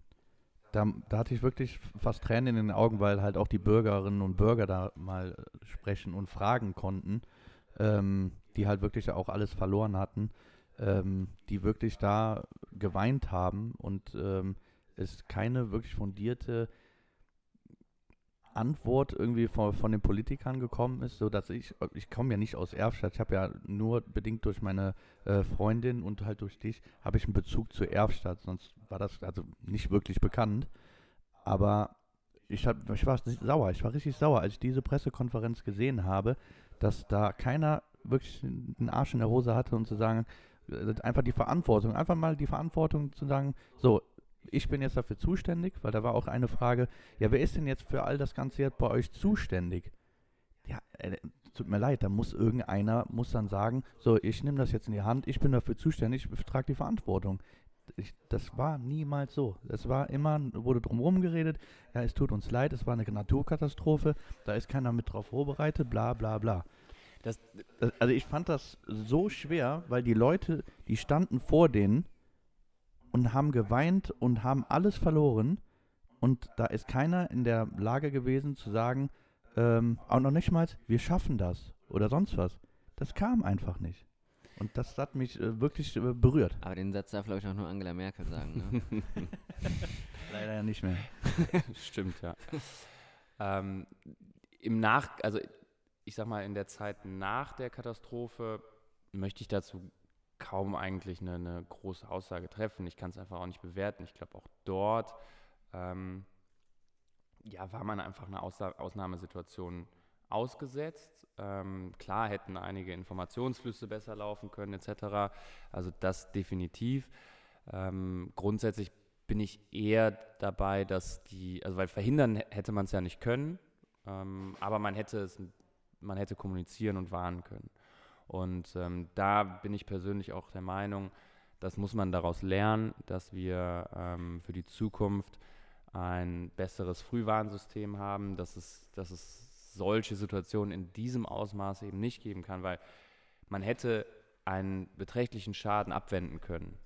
da, da, hatte ich wirklich fast Tränen in den Augen, weil halt auch die Bürgerinnen und Bürger da mal sprechen und fragen konnten, ähm, die halt wirklich auch alles verloren hatten, ähm, die wirklich da geweint haben und ähm, es keine wirklich fundierte Antwort irgendwie von, von den Politikern gekommen ist, so dass ich, ich komme ja nicht aus Erfstadt, ich habe ja nur bedingt durch meine äh, Freundin und halt durch dich, habe ich einen Bezug zu Erfstadt, sonst war das also nicht wirklich bekannt. Aber ich, hab, ich war sauer, ich war richtig sauer, als ich diese Pressekonferenz gesehen habe, dass da keiner wirklich einen Arsch in der Hose hatte und zu sagen, äh, einfach die Verantwortung, einfach mal die Verantwortung zu sagen, so, ich bin jetzt dafür zuständig, weil da war auch eine Frage, ja, wer ist denn jetzt für all das Ganze jetzt bei euch zuständig? Ja, äh, tut mir leid, da muss irgendeiner, muss dann sagen, so, ich nehme das jetzt in die Hand, ich bin dafür zuständig, ich trage die Verantwortung. Ich, das war niemals so. Es war immer, wurde drumherum geredet, ja, es tut uns leid, es war eine Naturkatastrophe, da ist keiner mit drauf vorbereitet, bla bla bla. Das, das, also ich fand das so schwer, weil die Leute, die standen vor denen und haben geweint und haben alles verloren. Und da ist keiner in der Lage gewesen zu sagen, ähm, auch noch nicht mal, wir schaffen das oder sonst was. Das kam einfach nicht. Und das hat mich äh, wirklich äh, berührt. Aber den Satz darf, glaube ich, auch nur Angela Merkel sagen. Ne? Leider ja nicht mehr. Stimmt, ja. ähm, Im Nach, also ich sag mal, in der Zeit nach der Katastrophe möchte ich dazu kaum eigentlich eine, eine große Aussage treffen. Ich kann es einfach auch nicht bewerten. Ich glaube, auch dort ähm, ja, war man einfach eine Ausna Ausnahmesituation ausgesetzt. Ähm, klar hätten einige Informationsflüsse besser laufen können, etc. Also das definitiv. Ähm, grundsätzlich bin ich eher dabei, dass die, also weil verhindern hätte man es ja nicht können, ähm, aber man hätte es, man hätte kommunizieren und warnen können. Und ähm, da bin ich persönlich auch der Meinung, das muss man daraus lernen, dass wir ähm, für die Zukunft ein besseres Frühwarnsystem haben, dass es, dass es solche Situationen in diesem Ausmaß eben nicht geben kann, weil man hätte einen beträchtlichen Schaden abwenden können,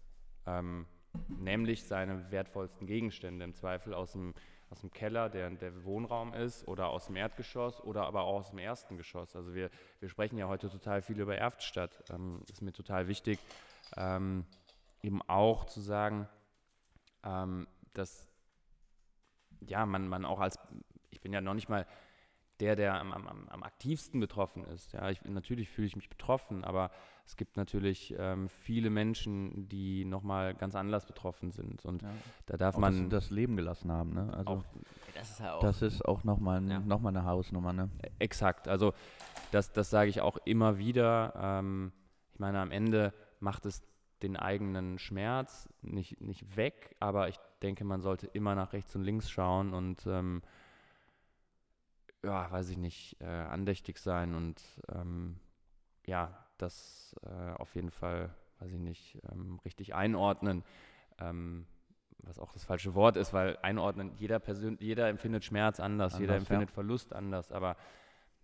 ähm, nämlich seine wertvollsten Gegenstände im Zweifel aus dem, aus dem Keller, der der Wohnraum ist, oder aus dem Erdgeschoss oder aber auch aus dem ersten Geschoss. Also wir, wir sprechen ja heute total viel über Erftstadt. Ähm, ist mir total wichtig, ähm, eben auch zu sagen, ähm, dass ja, man, man auch als, ich bin ja noch nicht mal der, der am, am, am aktivsten betroffen ist. Ja, ich, natürlich fühle ich mich betroffen, aber es gibt natürlich ähm, viele Menschen, die nochmal ganz anders betroffen sind. Und ja. da darf auch man. Das, das, Leben gelassen haben, ne? Also auch, das ist, ja auch, das ist auch nochmal ja. noch eine Hausnummer, ne? E, exakt. Also das, das sage ich auch immer wieder. Ähm, ich meine, am Ende macht es den eigenen Schmerz nicht, nicht weg, aber ich denke, man sollte immer nach rechts und links schauen und ähm, ja, weiß ich nicht, äh, andächtig sein und ähm, ja, das äh, auf jeden Fall, weiß ich nicht, ähm, richtig einordnen, ähm, was auch das falsche Wort ist, weil einordnen, jeder Persön jeder empfindet Schmerz anders, anders jeder empfindet ja. Verlust anders, aber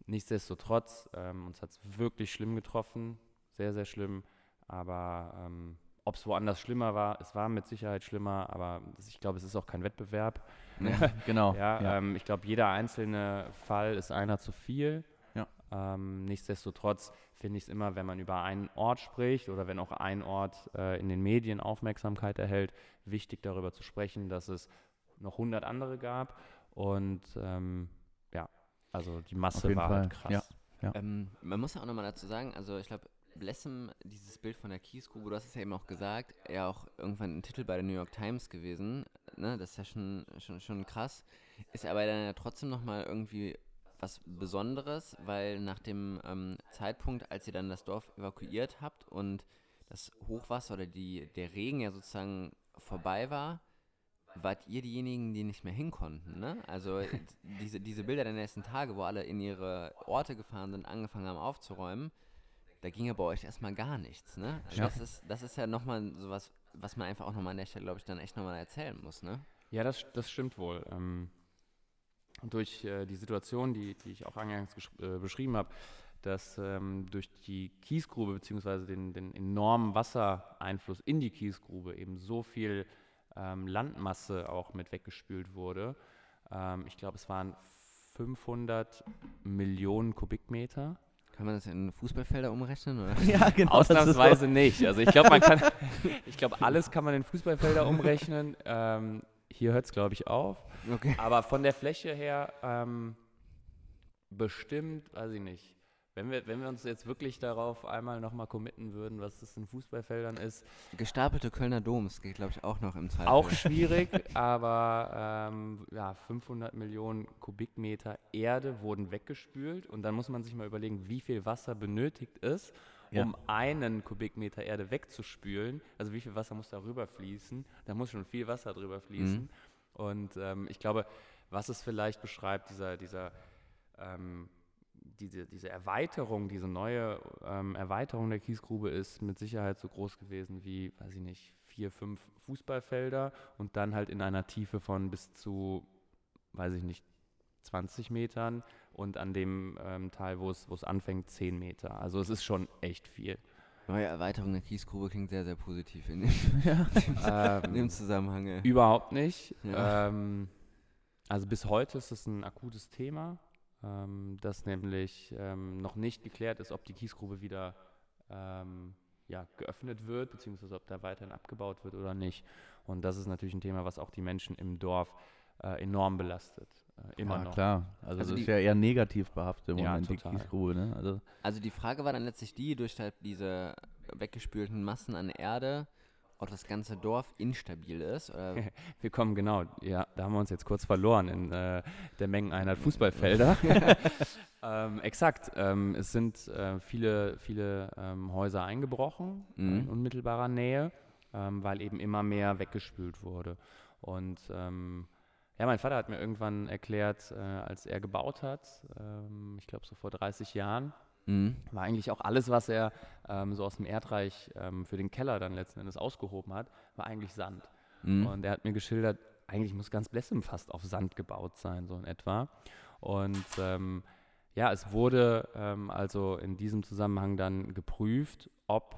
nichtsdestotrotz, ähm, uns hat es wirklich schlimm getroffen, sehr, sehr schlimm, aber ähm, ob es woanders schlimmer war, es war mit Sicherheit schlimmer, aber ich glaube, es ist auch kein Wettbewerb. Ja, genau. ja, ja. Ähm, ich glaube, jeder einzelne Fall ist einer zu viel. Ähm, nichtsdestotrotz finde ich es immer, wenn man über einen Ort spricht oder wenn auch ein Ort äh, in den Medien Aufmerksamkeit erhält, wichtig darüber zu sprechen, dass es noch 100 andere gab und ähm, ja, also die Masse war halt Fall. halt krass. Ja. Ja. Ähm, man muss ja auch nochmal dazu sagen, also ich glaube, Blessem, dieses Bild von der Kiesgrube, du hast es ja eben auch gesagt, ja auch irgendwann ein Titel bei der New York Times gewesen, ne? das ist ja schon, schon, schon krass, ist aber dann ja trotzdem nochmal irgendwie was Besonderes, weil nach dem ähm, Zeitpunkt, als ihr dann das Dorf evakuiert habt und das Hochwasser oder die, der Regen ja sozusagen vorbei war, wart ihr diejenigen, die nicht mehr hinkonnten, ne? Also diese, diese Bilder der nächsten Tage, wo alle in ihre Orte gefahren sind, angefangen haben aufzuräumen, da ging ja bei euch erstmal gar nichts, ne? Also ja. Das ist, das ist ja nochmal sowas, was man einfach auch nochmal an der Stelle, glaube ich, dann echt nochmal erzählen muss, ne? Ja, das, das stimmt wohl. Ähm, durch äh, die Situation, die, die ich auch eingangs äh, beschrieben habe, dass ähm, durch die Kiesgrube bzw. Den, den enormen Wassereinfluss in die Kiesgrube eben so viel ähm, Landmasse auch mit weggespült wurde. Ähm, ich glaube, es waren 500 Millionen Kubikmeter kann man das in Fußballfelder umrechnen? Oder? Ja, genau. Ausnahmsweise so. nicht. Also ich glaube, man kann, ich glaube, alles kann man in Fußballfelder umrechnen. Hier hört es, glaube ich, auf. Okay. Aber von der Fläche her ähm, bestimmt, weiß ich nicht, wenn wir, wenn wir uns jetzt wirklich darauf einmal nochmal committen würden, was das in Fußballfeldern ist. Gestapelte Kölner Doms geht, glaube ich, auch noch im Zweifel. Auch schwierig, aber ähm, ja, 500 Millionen Kubikmeter Erde wurden weggespült und dann muss man sich mal überlegen, wie viel Wasser benötigt um einen Kubikmeter Erde wegzuspülen. Also wie viel Wasser muss da rüberfließen? Da muss schon viel Wasser drüber fließen. Mhm. Und ähm, ich glaube, was es vielleicht beschreibt, dieser, dieser ähm, diese, diese Erweiterung, diese neue ähm, Erweiterung der Kiesgrube ist mit Sicherheit so groß gewesen wie, weiß ich nicht, vier, fünf Fußballfelder und dann halt in einer Tiefe von bis zu, weiß ich nicht, 20 Metern und an dem ähm, Teil, wo es anfängt, 10 Meter. Also es ist schon echt viel. Neue Erweiterung der Kiesgrube klingt sehr, sehr positiv in dem, ja. in dem Zusammenhang. Ey. Überhaupt nicht. Ja. Ähm, also bis heute ist es ein akutes Thema ähm, dass nämlich ähm, noch nicht geklärt ist, ob die Kiesgrube wieder ähm, ja, geöffnet wird, beziehungsweise ob da weiterhin abgebaut wird oder nicht. Und das ist natürlich ein Thema, was auch die Menschen im Dorf äh, enorm belastet. Äh, immer ja, noch. klar. Also, Also das die- ist ja eher negativ behaftet im Ja, Moment, total. die Kiesgrube, ne? Also, Also die Frage war dann letztlich die, durch halt diese weggespülten Massen an Erde, ob das ganze Dorf instabil ist. Oder Wir kommen genau, ja, da haben wir uns jetzt kurz verloren in äh, der Mengeneinheit Fußballfelder. ähm, exakt, ähm, es sind äh, viele, viele ähm, Häuser eingebrochen Mhm. in unmittelbarer Nähe, ähm, weil eben immer mehr weggespült wurde. Und ähm, ja, mein Vater hat mir irgendwann erklärt, äh, als er gebaut hat, ähm, ich glaube so vor 30 Jahren, Mhm. war eigentlich auch alles, was er ähm, so aus dem Erdreich ähm, für den Keller dann letzten Endes ausgehoben hat, war eigentlich Sand. Mhm. Und er hat mir geschildert, eigentlich muss ganz Blessem fast auf Sand gebaut sein, so in etwa. Und ähm, ja, es wurde ähm, also in diesem Zusammenhang dann geprüft, ob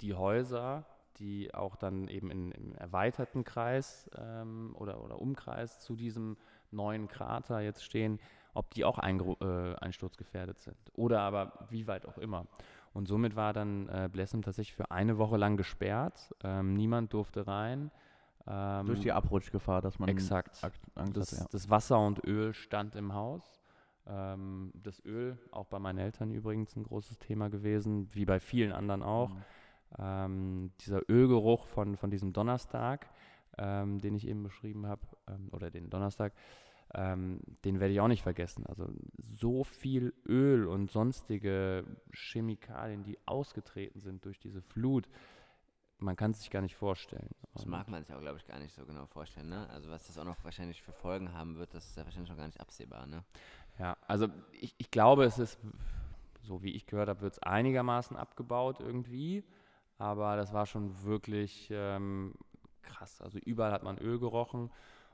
die Häuser, die auch dann eben in, im erweiterten Kreis ähm, oder, oder Umkreis zu diesem neuen Krater jetzt stehen, ob die auch eingru- äh, einsturzgefährdet sind. Oder aber wie weit auch immer. Und somit war dann äh, Blessem tatsächlich für eine Woche lang gesperrt. Ähm, niemand durfte rein. Ähm, durch die Abrutschgefahr, dass man Exakt. Ak- Angst Das, hat, ja. das Wasser und Öl stand im Haus. Ähm, das Öl, auch bei meinen Eltern übrigens ein großes Thema gewesen, wie bei vielen anderen auch. Mhm. Ähm, dieser Ölgeruch von, von diesem Donnerstag, ähm, den ich eben beschrieben habe, ähm, oder den Donnerstag, ähm, den werde ich auch nicht vergessen. Also so viel Öl und sonstige Chemikalien, die ausgetreten sind durch diese Flut, man kann es sich gar nicht vorstellen. Das mag man sich auch, glaube ich, gar nicht so genau vorstellen, ne? Also was das auch noch wahrscheinlich für Folgen haben wird, das ist ja wahrscheinlich noch gar nicht absehbar, ne? Ja, also ich, ich glaube, es ist, so wie ich gehört habe, wird es einigermaßen abgebaut irgendwie. Aber das war schon wirklich ähm, krass. Also überall hat man Öl gerochen.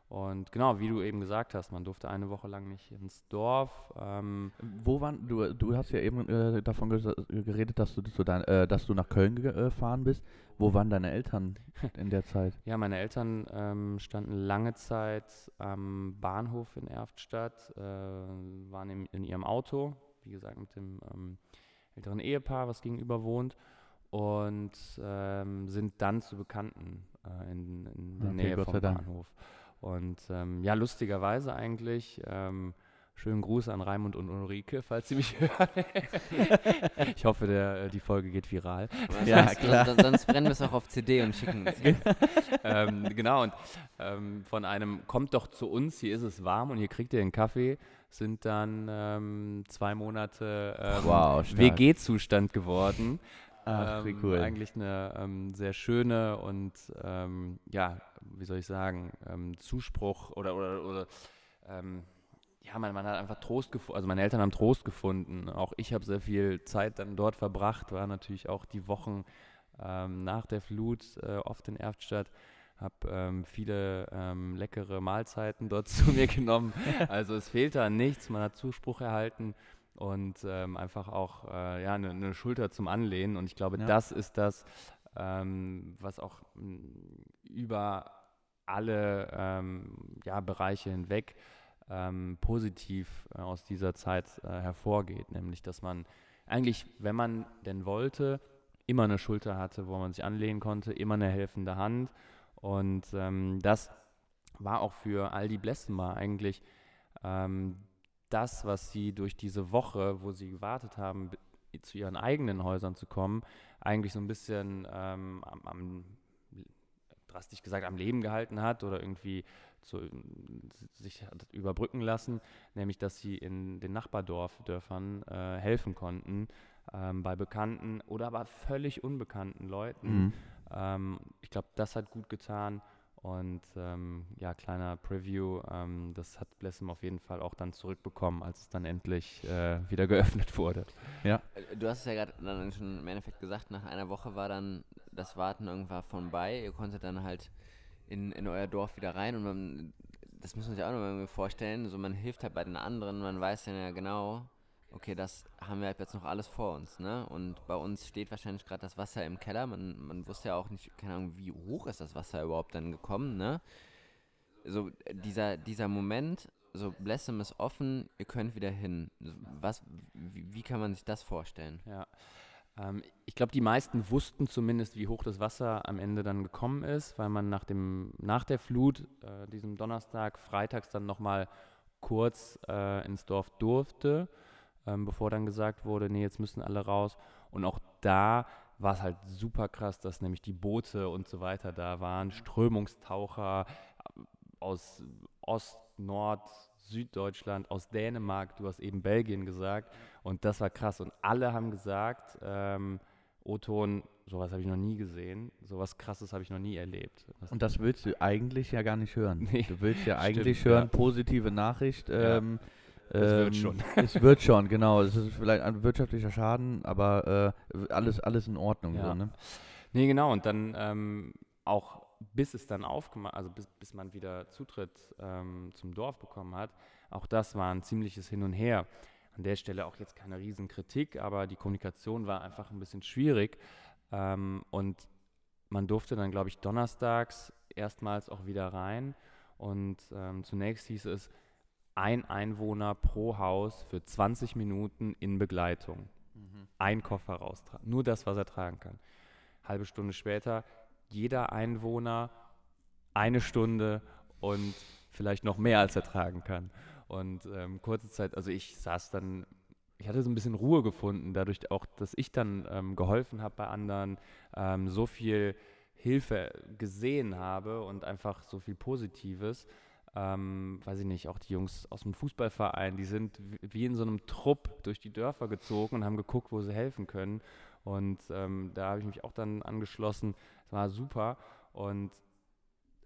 Und genau, wie du eben gesagt hast, man durfte eine Woche lang nicht ins Dorf. Ähm, Wo waren du? Du hast ja eben äh, davon geredet, dass du zu dein, äh, dass du nach Köln ge- äh, gefahren bist. Wo waren deine Eltern in der Zeit? ja, meine Eltern ähm, standen lange Zeit am Bahnhof in Erftstadt, äh, waren in, in ihrem Auto, wie gesagt, mit dem ähm, älteren Ehepaar, was gegenüber wohnt, und ähm, sind dann zu Bekannten äh, in, in der Okay, Nähe Gott vom. Bahnhof. Und ähm, ja, lustigerweise eigentlich, ähm, schönen Gruß an Raimund und Ulrike, falls sie mich hören. ich hoffe, der, äh, die Folge geht viral. Ja, sonst, klar. Sonst, sonst brennen wir es auch auf CD und schicken es. ähm, genau, und ähm, von einem kommt doch zu uns, hier ist es warm und hier kriegt ihr einen Kaffee, sind dann ähm, zwei Monate ähm, Wow. WG-Zustand geworden. Ach, Ähm, cool. Eigentlich eine ähm, sehr schöne und ähm, ja, wie soll ich sagen, ähm, Zuspruch oder oder, oder ähm, ja, man, man hat einfach Trost gefunden, also meine Eltern haben Trost gefunden. Auch ich habe sehr viel Zeit dann dort verbracht, war natürlich auch die Wochen ähm, nach der Flut äh, oft in Erftstadt. Habe ähm, viele ähm, leckere Mahlzeiten dort zu mir genommen. Also es fehlte an nichts, man hat Zuspruch erhalten und ähm, einfach auch äh, ja, eine ne Schulter zum Anlehnen. Und ich glaube, Ja. das ist das, ähm, was auch mh, über alle ähm, ja, Bereiche hinweg ähm, positiv äh, aus dieser Zeit äh, hervorgeht. Nämlich, dass man eigentlich, wenn man denn wollte, immer eine Schulter hatte, wo man sich anlehnen konnte, immer eine helfende Hand. Und ähm, das war auch für all die Blessemer eigentlich ähm, das, was sie durch diese Woche, wo sie gewartet haben, zu ihren eigenen Häusern zu kommen, eigentlich so ein bisschen ähm, am, am, drastisch gesagt am Leben gehalten hat oder irgendwie zu, sich hat überbrücken lassen, nämlich dass sie in den Nachbardörfern äh, helfen konnten, ähm, bei bekannten oder aber völlig unbekannten Leuten. Mhm. Ähm, ich glaube, das hat gut getan. Und ähm, ja, kleiner Preview, ähm, das hat Blessem auf jeden Fall auch dann zurückbekommen, als es dann endlich äh, wieder geöffnet wurde. Äh, Du hast es ja gerade dann schon im Endeffekt gesagt, nach einer Woche war dann das Warten irgendwann vorbei. Ihr konntet dann halt in, in euer Dorf wieder rein und man, das muss man sich auch noch mal vorstellen, so man hilft halt bei den anderen, man weiß dann ja genau, okay, das haben wir jetzt noch alles vor uns, ne? Und bei uns steht wahrscheinlich gerade das Wasser im Keller, man, man wusste ja auch nicht, keine Ahnung, wie hoch ist das Wasser überhaupt dann gekommen, ne? So dieser, dieser Moment, so Blessem ist offen, ihr könnt wieder hin. Was, wie, wie kann man sich das vorstellen? Ja. Ähm, ich glaube, die meisten wussten zumindest, wie hoch das Wasser am Ende dann gekommen ist, weil man nach, dem, nach der Flut, äh, diesem Donnerstag, freitags dann nochmal kurz äh, ins Dorf durfte, ähm, bevor dann gesagt wurde, nee, jetzt müssen alle raus. Und auch da war es halt super krass, dass nämlich die Boote und so weiter da waren, Strömungstaucher äh, aus Ost, Nord, Süddeutschland, aus Dänemark, du hast eben Belgien gesagt. Und das war krass. Und alle haben gesagt, ähm, O-Ton, sowas habe ich noch nie gesehen, sowas krasses habe ich noch nie erlebt. Das und das willst du eigentlich ja gar nicht hören. Nee, du willst ja eigentlich stimmt, hören, ja. positive Nachricht. Ähm, ja. Es wird schon. es wird schon, genau. Es ist vielleicht ein wirtschaftlicher Schaden, aber äh, alles, alles in Ordnung. Ja. So, ne? Nee, genau. Und dann ähm, auch bis es dann aufgemacht, also bis, bis man wieder Zutritt ähm, zum Dorf bekommen hat, auch das war ein ziemliches Hin und Her. An der Stelle auch jetzt keine Riesenkritik, aber die Kommunikation war einfach ein bisschen schwierig. Ähm, und man durfte dann, glaube ich, donnerstags erstmals auch wieder rein. Und ähm, zunächst hieß es, ein Einwohner pro Haus für 20 Minuten in Begleitung. Mhm. Ein Koffer raustragen. Nur das, was er tragen kann. Halbe Stunde später, jeder Einwohner eine Stunde und vielleicht noch mehr, als er tragen kann. Und ähm, kurze Zeit, also ich saß dann, ich hatte so ein bisschen Ruhe gefunden, dadurch auch, dass ich dann ähm, geholfen habe bei anderen, ähm, so viel Hilfe gesehen habe und einfach so viel Positives. Ähm, weiß ich nicht, auch die Jungs aus dem Fußballverein, die sind wie in so einem Trupp durch die Dörfer gezogen und haben geguckt, wo sie helfen können. Und ähm, da habe ich mich auch dann angeschlossen. Es war super. Und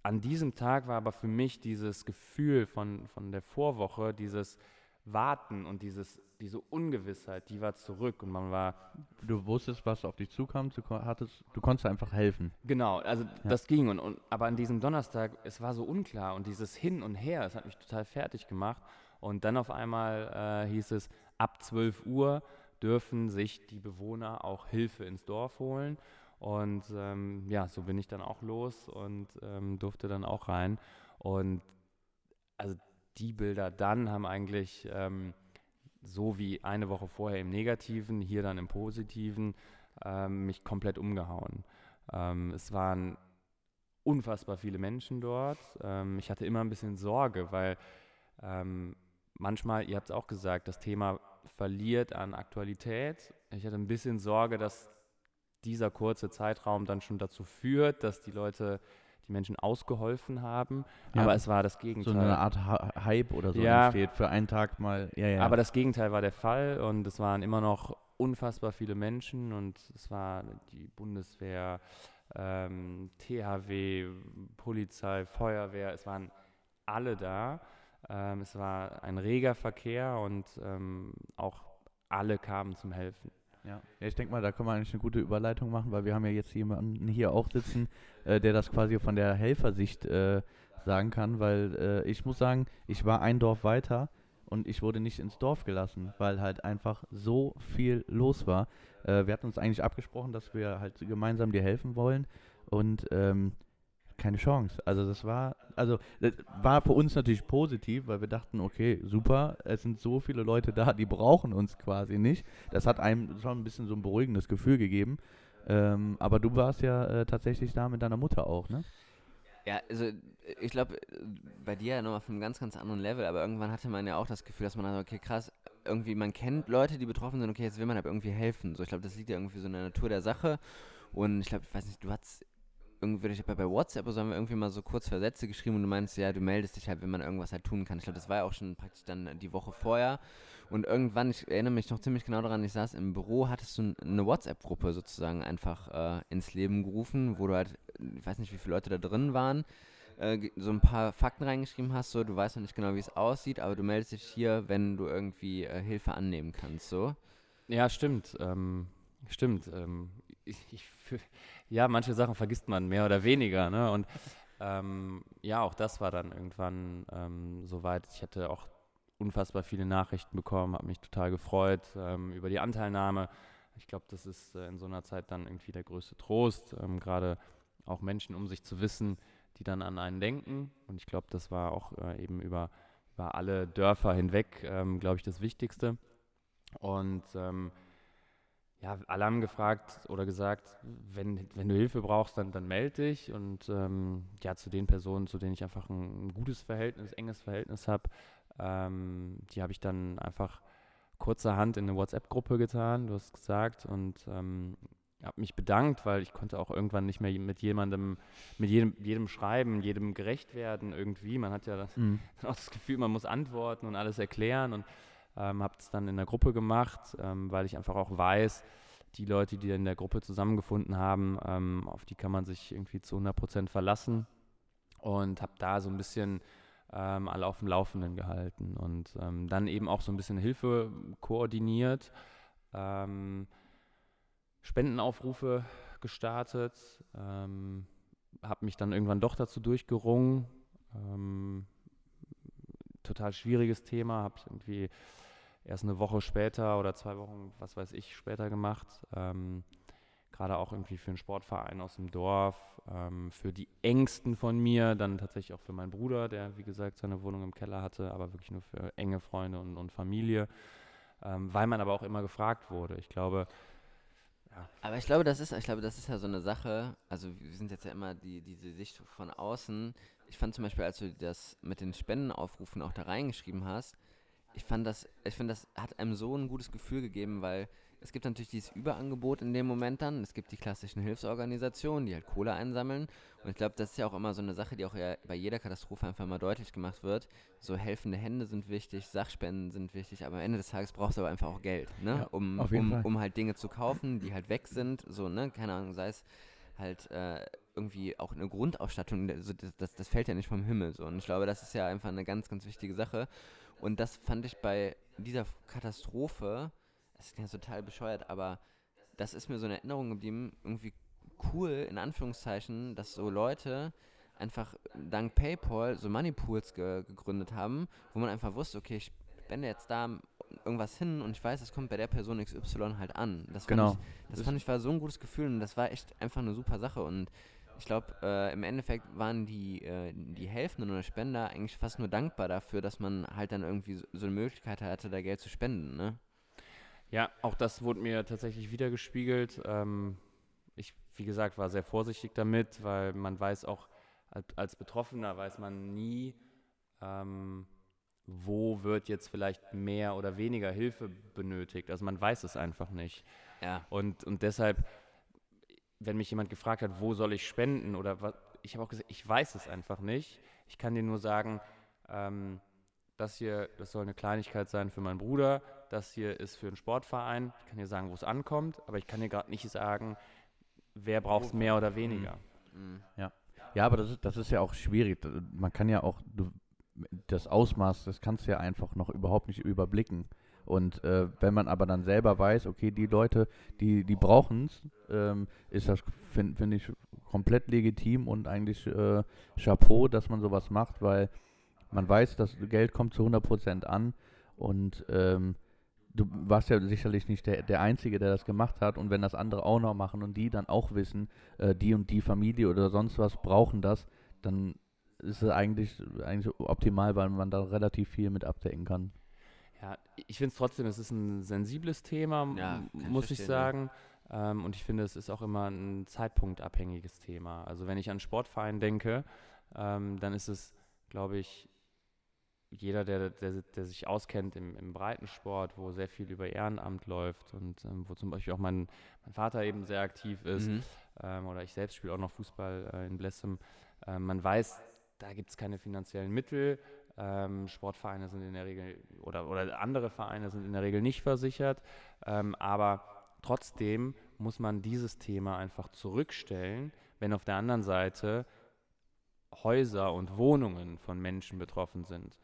an diesem Tag war aber für mich dieses Gefühl von, von der Vorwoche, dieses Warten und dieses, diese Ungewissheit, die war zurück und man war. Du wusstest, was auf dich zukam, du, hattest, du konntest einfach helfen. Genau, also ja. das ging. Und, und, aber an diesem Donnerstag, es war so unklar und dieses Hin und Her, es hat mich total fertig gemacht. Und dann auf einmal äh, hieß es, ab 12 Uhr dürfen sich die Bewohner auch Hilfe ins Dorf holen. Und ähm, ja, so bin ich dann auch los und ähm, durfte dann auch rein. Und also die Bilder dann haben eigentlich ähm, so wie eine Woche vorher im Negativen, hier dann im Positiven, ähm, mich komplett umgehauen. Ähm, es waren unfassbar viele Menschen dort. Ähm, ich hatte immer ein bisschen Sorge, weil manchmal, ihr habt es auch gesagt, das Thema verliert an Aktualität. Ich hatte ein bisschen Sorge, dass dieser kurze Zeitraum dann schon dazu führt, dass die Leute die Menschen ausgeholfen haben. Ja. Aber es war das Gegenteil. So eine Art Hype oder so ja. entsteht für einen Tag mal. Ja, ja. Aber das Gegenteil war der Fall und es waren immer noch unfassbar viele Menschen und es war die Bundeswehr, ähm, THW, Polizei, Feuerwehr, es waren alle da. Ähm, es war ein reger Verkehr und ähm, auch alle kamen zum Helfen. Ja. ja, ich denke mal, da können wir eigentlich eine gute Überleitung machen, weil wir haben ja jetzt jemanden hier auch sitzen, äh, der das quasi von der Helfersicht äh, sagen kann, weil äh, ich muss sagen, ich war ein Dorf weiter und ich wurde nicht ins Dorf gelassen, weil halt einfach so viel los war. Äh, wir hatten uns eigentlich abgesprochen, dass wir halt gemeinsam dir helfen wollen und ähm, keine Chance. Also das war, also das war für uns natürlich positiv, weil wir dachten, okay, super, es sind so viele Leute da, die brauchen uns quasi nicht. Das hat einem schon ein bisschen so ein beruhigendes Gefühl gegeben. Ähm, aber du warst ja äh, tatsächlich da mit deiner Mutter auch, ne? Ja, also ich glaube, bei dir ja nochmal von einem ganz, ganz anderen Level, aber irgendwann hatte man ja auch das Gefühl, dass man dachte, okay, krass, irgendwie, man kennt Leute, die betroffen sind, okay, jetzt will man aber irgendwie helfen. So, ich glaube, das liegt ja irgendwie so in der Natur der Sache. Und ich glaube, ich weiß nicht, du hast irgendwie, ich bei WhatsApp oder so haben wir irgendwie mal so kurz Versätze geschrieben und du meinst, ja, du meldest dich halt, wenn man irgendwas halt tun kann. Ich glaube, das war ja auch schon praktisch dann die Woche vorher. Und irgendwann, ich erinnere mich noch ziemlich genau daran, ich saß im Büro, hattest du eine WhatsApp-Gruppe sozusagen einfach äh, ins Leben gerufen, wo du halt, ich weiß nicht, wie viele Leute da drin waren, äh, so ein paar Fakten reingeschrieben hast, so, du weißt noch nicht genau, wie es aussieht, aber du meldest dich hier, wenn du irgendwie äh, Hilfe annehmen kannst, so. Ja, stimmt. Ähm, stimmt. Ähm, ich, ja, manche Sachen vergisst man mehr oder weniger. Ne? Und ähm, ja, auch das war dann irgendwann ähm, soweit. Ich hatte auch unfassbar viele Nachrichten bekommen, habe mich total gefreut ähm, über die Anteilnahme. Ich glaube, das ist äh, in so einer Zeit dann irgendwie der größte Trost, ähm, gerade auch Menschen um sich zu wissen, die dann an einen denken. Und ich glaube, das war auch äh, eben über, über alle Dörfer hinweg, ähm, glaube ich, das Wichtigste. Und ähm, ja, alle haben gefragt oder gesagt, wenn, wenn du Hilfe brauchst, dann, dann melde dich. Und ähm, ja, zu den Personen, zu denen ich einfach ein, ein gutes Verhältnis, enges Verhältnis habe, ähm, die habe ich dann einfach kurzerhand in eine WhatsApp-Gruppe getan, du hast gesagt, und ähm, habe mich bedankt, weil ich konnte auch irgendwann nicht mehr mit jemandem, mit jedem, jedem schreiben, jedem gerecht werden irgendwie. Man hat ja das, mhm. auch das Gefühl, man muss antworten und alles erklären und ähm, habe es dann in der Gruppe gemacht, ähm, weil ich einfach auch weiß, die Leute, die in der Gruppe zusammengefunden haben, ähm, auf die kann man sich irgendwie zu 100 Prozent verlassen und habe da so ein bisschen ähm, alle auf dem Laufenden gehalten und ähm, dann eben auch so ein bisschen Hilfe koordiniert, ähm, Spendenaufrufe gestartet, ähm, habe mich dann irgendwann doch dazu durchgerungen. Ähm, total schwieriges Thema, habe irgendwie erst eine Woche später oder zwei Wochen, was weiß ich, später gemacht. Ähm, Gerade auch irgendwie für einen Sportverein aus dem Dorf, ähm, für die Ängsten von mir, dann tatsächlich auch für meinen Bruder, der wie gesagt seine Wohnung im Keller hatte, aber wirklich nur für enge Freunde und, und Familie, ähm, weil man aber auch immer gefragt wurde. Ich glaube, ja. Aber ich glaube, das ist, ich glaube, das ist ja so eine Sache. Also wir sind jetzt ja immer die, diese Sicht von außen. Ich fand zum Beispiel, als du das mit den Spendenaufrufen auch da reingeschrieben hast, ich fand das, ich finde, das hat einem so ein gutes Gefühl gegeben, weil es gibt natürlich dieses Überangebot in dem Moment dann. Es gibt die klassischen Hilfsorganisationen, die halt Kohle einsammeln. Und ich glaube, das ist ja auch immer so eine Sache, die auch ja bei jeder Katastrophe einfach mal deutlich gemacht wird. So helfende Hände sind wichtig, Sachspenden sind wichtig, aber am Ende des Tages brauchst du aber einfach auch Geld, ne? Ja, um, um, um halt Dinge zu kaufen, die halt weg sind. So, ne? Keine Ahnung, sei es halt äh, irgendwie auch eine Grundausstattung, das, das, das fällt ja nicht vom Himmel. So. Und ich glaube, das ist ja einfach eine ganz, ganz wichtige Sache. Und das fand ich bei dieser Katastrophe, das ist ja total bescheuert, aber das ist mir so eine Erinnerung geblieben, irgendwie cool, in Anführungszeichen, dass so Leute einfach dank PayPal so Moneypools ge gegründet haben, wo man einfach wusste, okay, ich spende jetzt da irgendwas hin und ich weiß, es kommt bei der Person XY halt an. Das genau. Fand ich, das, das fand ich war so ein gutes Gefühl und das war echt einfach eine super Sache und ich glaube, äh, im Endeffekt waren die, äh, die Helfenden oder Spender eigentlich fast nur dankbar dafür, dass man halt dann irgendwie so, so eine Möglichkeit hatte, da Geld zu spenden, ne? Ja, auch das wurde mir tatsächlich wiedergespiegelt. Ähm, ich, wie gesagt, war sehr vorsichtig damit, weil man weiß auch, als, Betroffener weiß man nie, ähm, wo wird jetzt vielleicht mehr oder weniger Hilfe benötigt. Also man weiß es einfach nicht. Ja. Und, und deshalb wenn mich jemand gefragt hat, wo soll ich spenden oder was, ich habe auch gesagt, ich weiß es einfach nicht. Ich kann dir nur sagen, ähm, das hier, das soll eine Kleinigkeit sein für meinen Bruder, das hier ist für einen Sportverein. Ich kann dir sagen, wo es ankommt, aber ich kann dir gerade nicht sagen, wer braucht es mehr oder weniger. Mhm. Ja. ja, aber das ist, das ist ja auch schwierig. Man kann ja auch, du, das Ausmaß, das kannst du ja einfach noch überhaupt nicht überblicken. Und äh, wenn man aber dann selber weiß, okay, die Leute, die, die brauchen es, ähm, ist das, finde find ich, komplett legitim und eigentlich äh, Chapeau, dass man sowas macht, weil man weiß, das Geld kommt zu 100% an und ähm, du warst ja sicherlich nicht der, der Einzige, der das gemacht hat und wenn das andere auch noch machen und die dann auch wissen, äh, die und die Familie oder sonst was brauchen das, dann ist es eigentlich, eigentlich optimal, weil man da relativ viel mit abdecken kann. Ja, ich finde es trotzdem, es ist ein sensibles Thema, ja, muss ich sagen. Ähm, und ich finde, es ist auch immer ein zeitpunktabhängiges Thema. Also wenn ich an Sportverein denke, ähm, dann ist es, glaube ich, jeder, der, der, der sich auskennt im, im Breitensport, wo sehr viel über Ehrenamt läuft und ähm, wo zum Beispiel auch mein, mein Vater eben sehr aktiv ist, mhm. ähm, oder ich selbst spiele auch noch Fußball äh, in Blessem, äh, man weiß, da gibt es keine finanziellen Mittel, ähm, Sportvereine sind in der Regel oder, oder andere Vereine sind in der Regel nicht versichert, ähm, aber trotzdem muss man dieses Thema einfach zurückstellen, wenn auf der anderen Seite Häuser und Wohnungen von Menschen betroffen sind.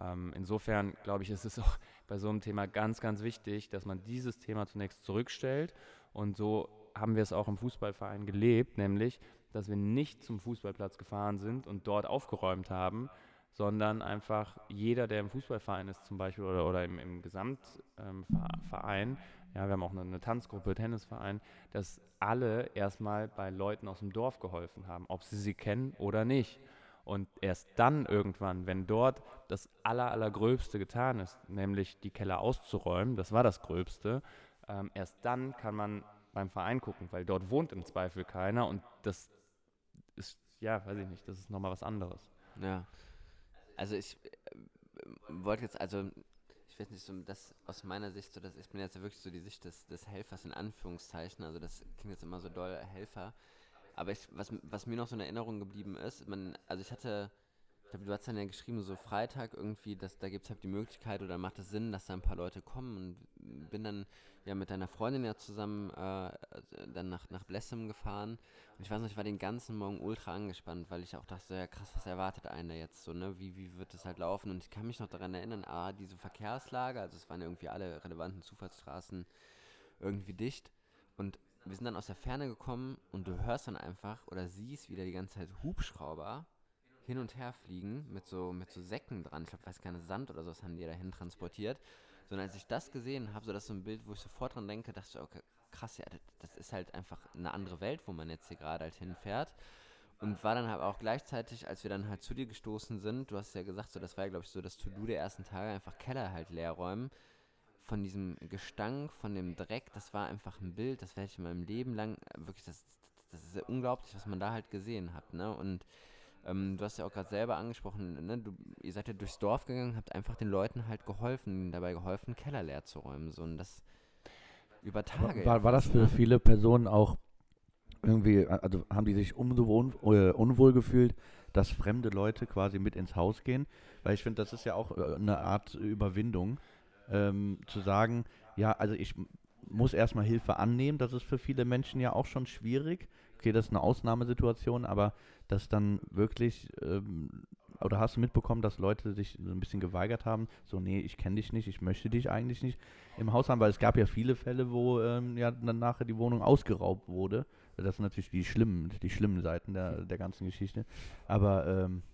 Ähm, insofern glaube ich, ist es auch bei so einem Thema ganz, ganz wichtig, dass man dieses Thema zunächst zurückstellt. Und so haben wir es auch im Fußballverein gelebt, nämlich, dass wir nicht zum Fußballplatz gefahren sind und dort aufgeräumt haben, sondern einfach jeder, der im Fußballverein ist zum Beispiel oder, oder im, im Gesamtverein, ähm, ja, wir haben auch eine, eine, Tanzgruppe, Tennisverein, dass alle erstmal bei Leuten aus dem Dorf geholfen haben, ob sie sie kennen oder nicht. Und erst dann irgendwann, wenn dort das aller, allergröbste getan ist, nämlich die Keller auszuräumen, das war das Gröbste, ähm, erst dann kann man beim Verein gucken, weil dort wohnt im Zweifel keiner und das ist, ja, weiß ich nicht, das ist nochmal was anderes. Ja. Also ich äh, wollte jetzt, also ich weiß nicht, so das aus meiner Sicht, so dass ich bin jetzt wirklich so die Sicht des, des Helfers in Anführungszeichen, also das klingt jetzt immer so doll Helfer. Aber ich, was, was mir noch so in Erinnerung geblieben ist, man, also ich hatte, glaube, du hast dann ja geschrieben, so Freitag irgendwie, dass da gibt es halt die Möglichkeit oder macht es Sinn, dass da ein paar Leute kommen und bin dann ja mit deiner Freundin ja zusammen äh, dann nach, nach Blessem gefahren. Und ich weiß noch, ich war den ganzen Morgen ultra angespannt, weil ich auch dachte, so, ja krass, was erwartet einen da jetzt so, ne? Wie, wie wird das halt laufen? Und ich kann mich noch daran erinnern, ah, diese Verkehrslage, also es waren ja irgendwie alle relevanten Zufahrtsstraßen irgendwie dicht. Und wir sind dann aus der Ferne gekommen und du hörst dann einfach oder siehst wieder die ganze Zeit Hubschrauber hin und her fliegen mit so, mit so Säcken dran. Ich glaube, weiß keine Sand oder so, was haben die dahin transportiert. Sondern als ich das gesehen habe, so das so ein Bild, wo ich sofort dran denke, dachte ich, okay, krass, ja, das ist halt einfach eine andere Welt, wo man jetzt hier gerade halt hinfährt. Und war dann halt auch gleichzeitig, als wir dann halt zu dir gestoßen sind, du hast ja gesagt, so das war ja, glaube ich, so das To-Do der ersten Tage, einfach Keller halt leer räumen. Von diesem Gestank, von dem Dreck, das war einfach ein Bild, das werde ich in meinem Leben lang, wirklich, das, das ist ja unglaublich, was man da halt gesehen hat, ne? Und ähm, du hast ja auch gerade selber angesprochen, ne? du, ihr seid ja durchs Dorf gegangen, habt einfach den Leuten halt geholfen, dabei geholfen, Keller leer zu räumen. So, und das über Tage. War, war das für ne? viele Personen auch irgendwie, also haben die sich umso un, äh, unwohl gefühlt, dass fremde Leute quasi mit ins Haus gehen? Weil ich finde, das ist ja auch äh, eine Art Überwindung, ähm, zu sagen, ja, also ich muss erstmal Hilfe annehmen, das ist für viele Menschen ja auch schon schwierig. Okay, das ist eine Ausnahmesituation, aber dass dann wirklich, ähm, oder hast du mitbekommen, dass Leute sich so ein bisschen geweigert haben, so, nee, ich kenne dich nicht, ich möchte dich eigentlich nicht im Haus haben, weil es gab ja viele Fälle, wo ähm, ja dann nachher die Wohnung ausgeraubt wurde. Das sind natürlich die schlimmen, die schlimmen Seiten der, der ganzen Geschichte. Aber ähm,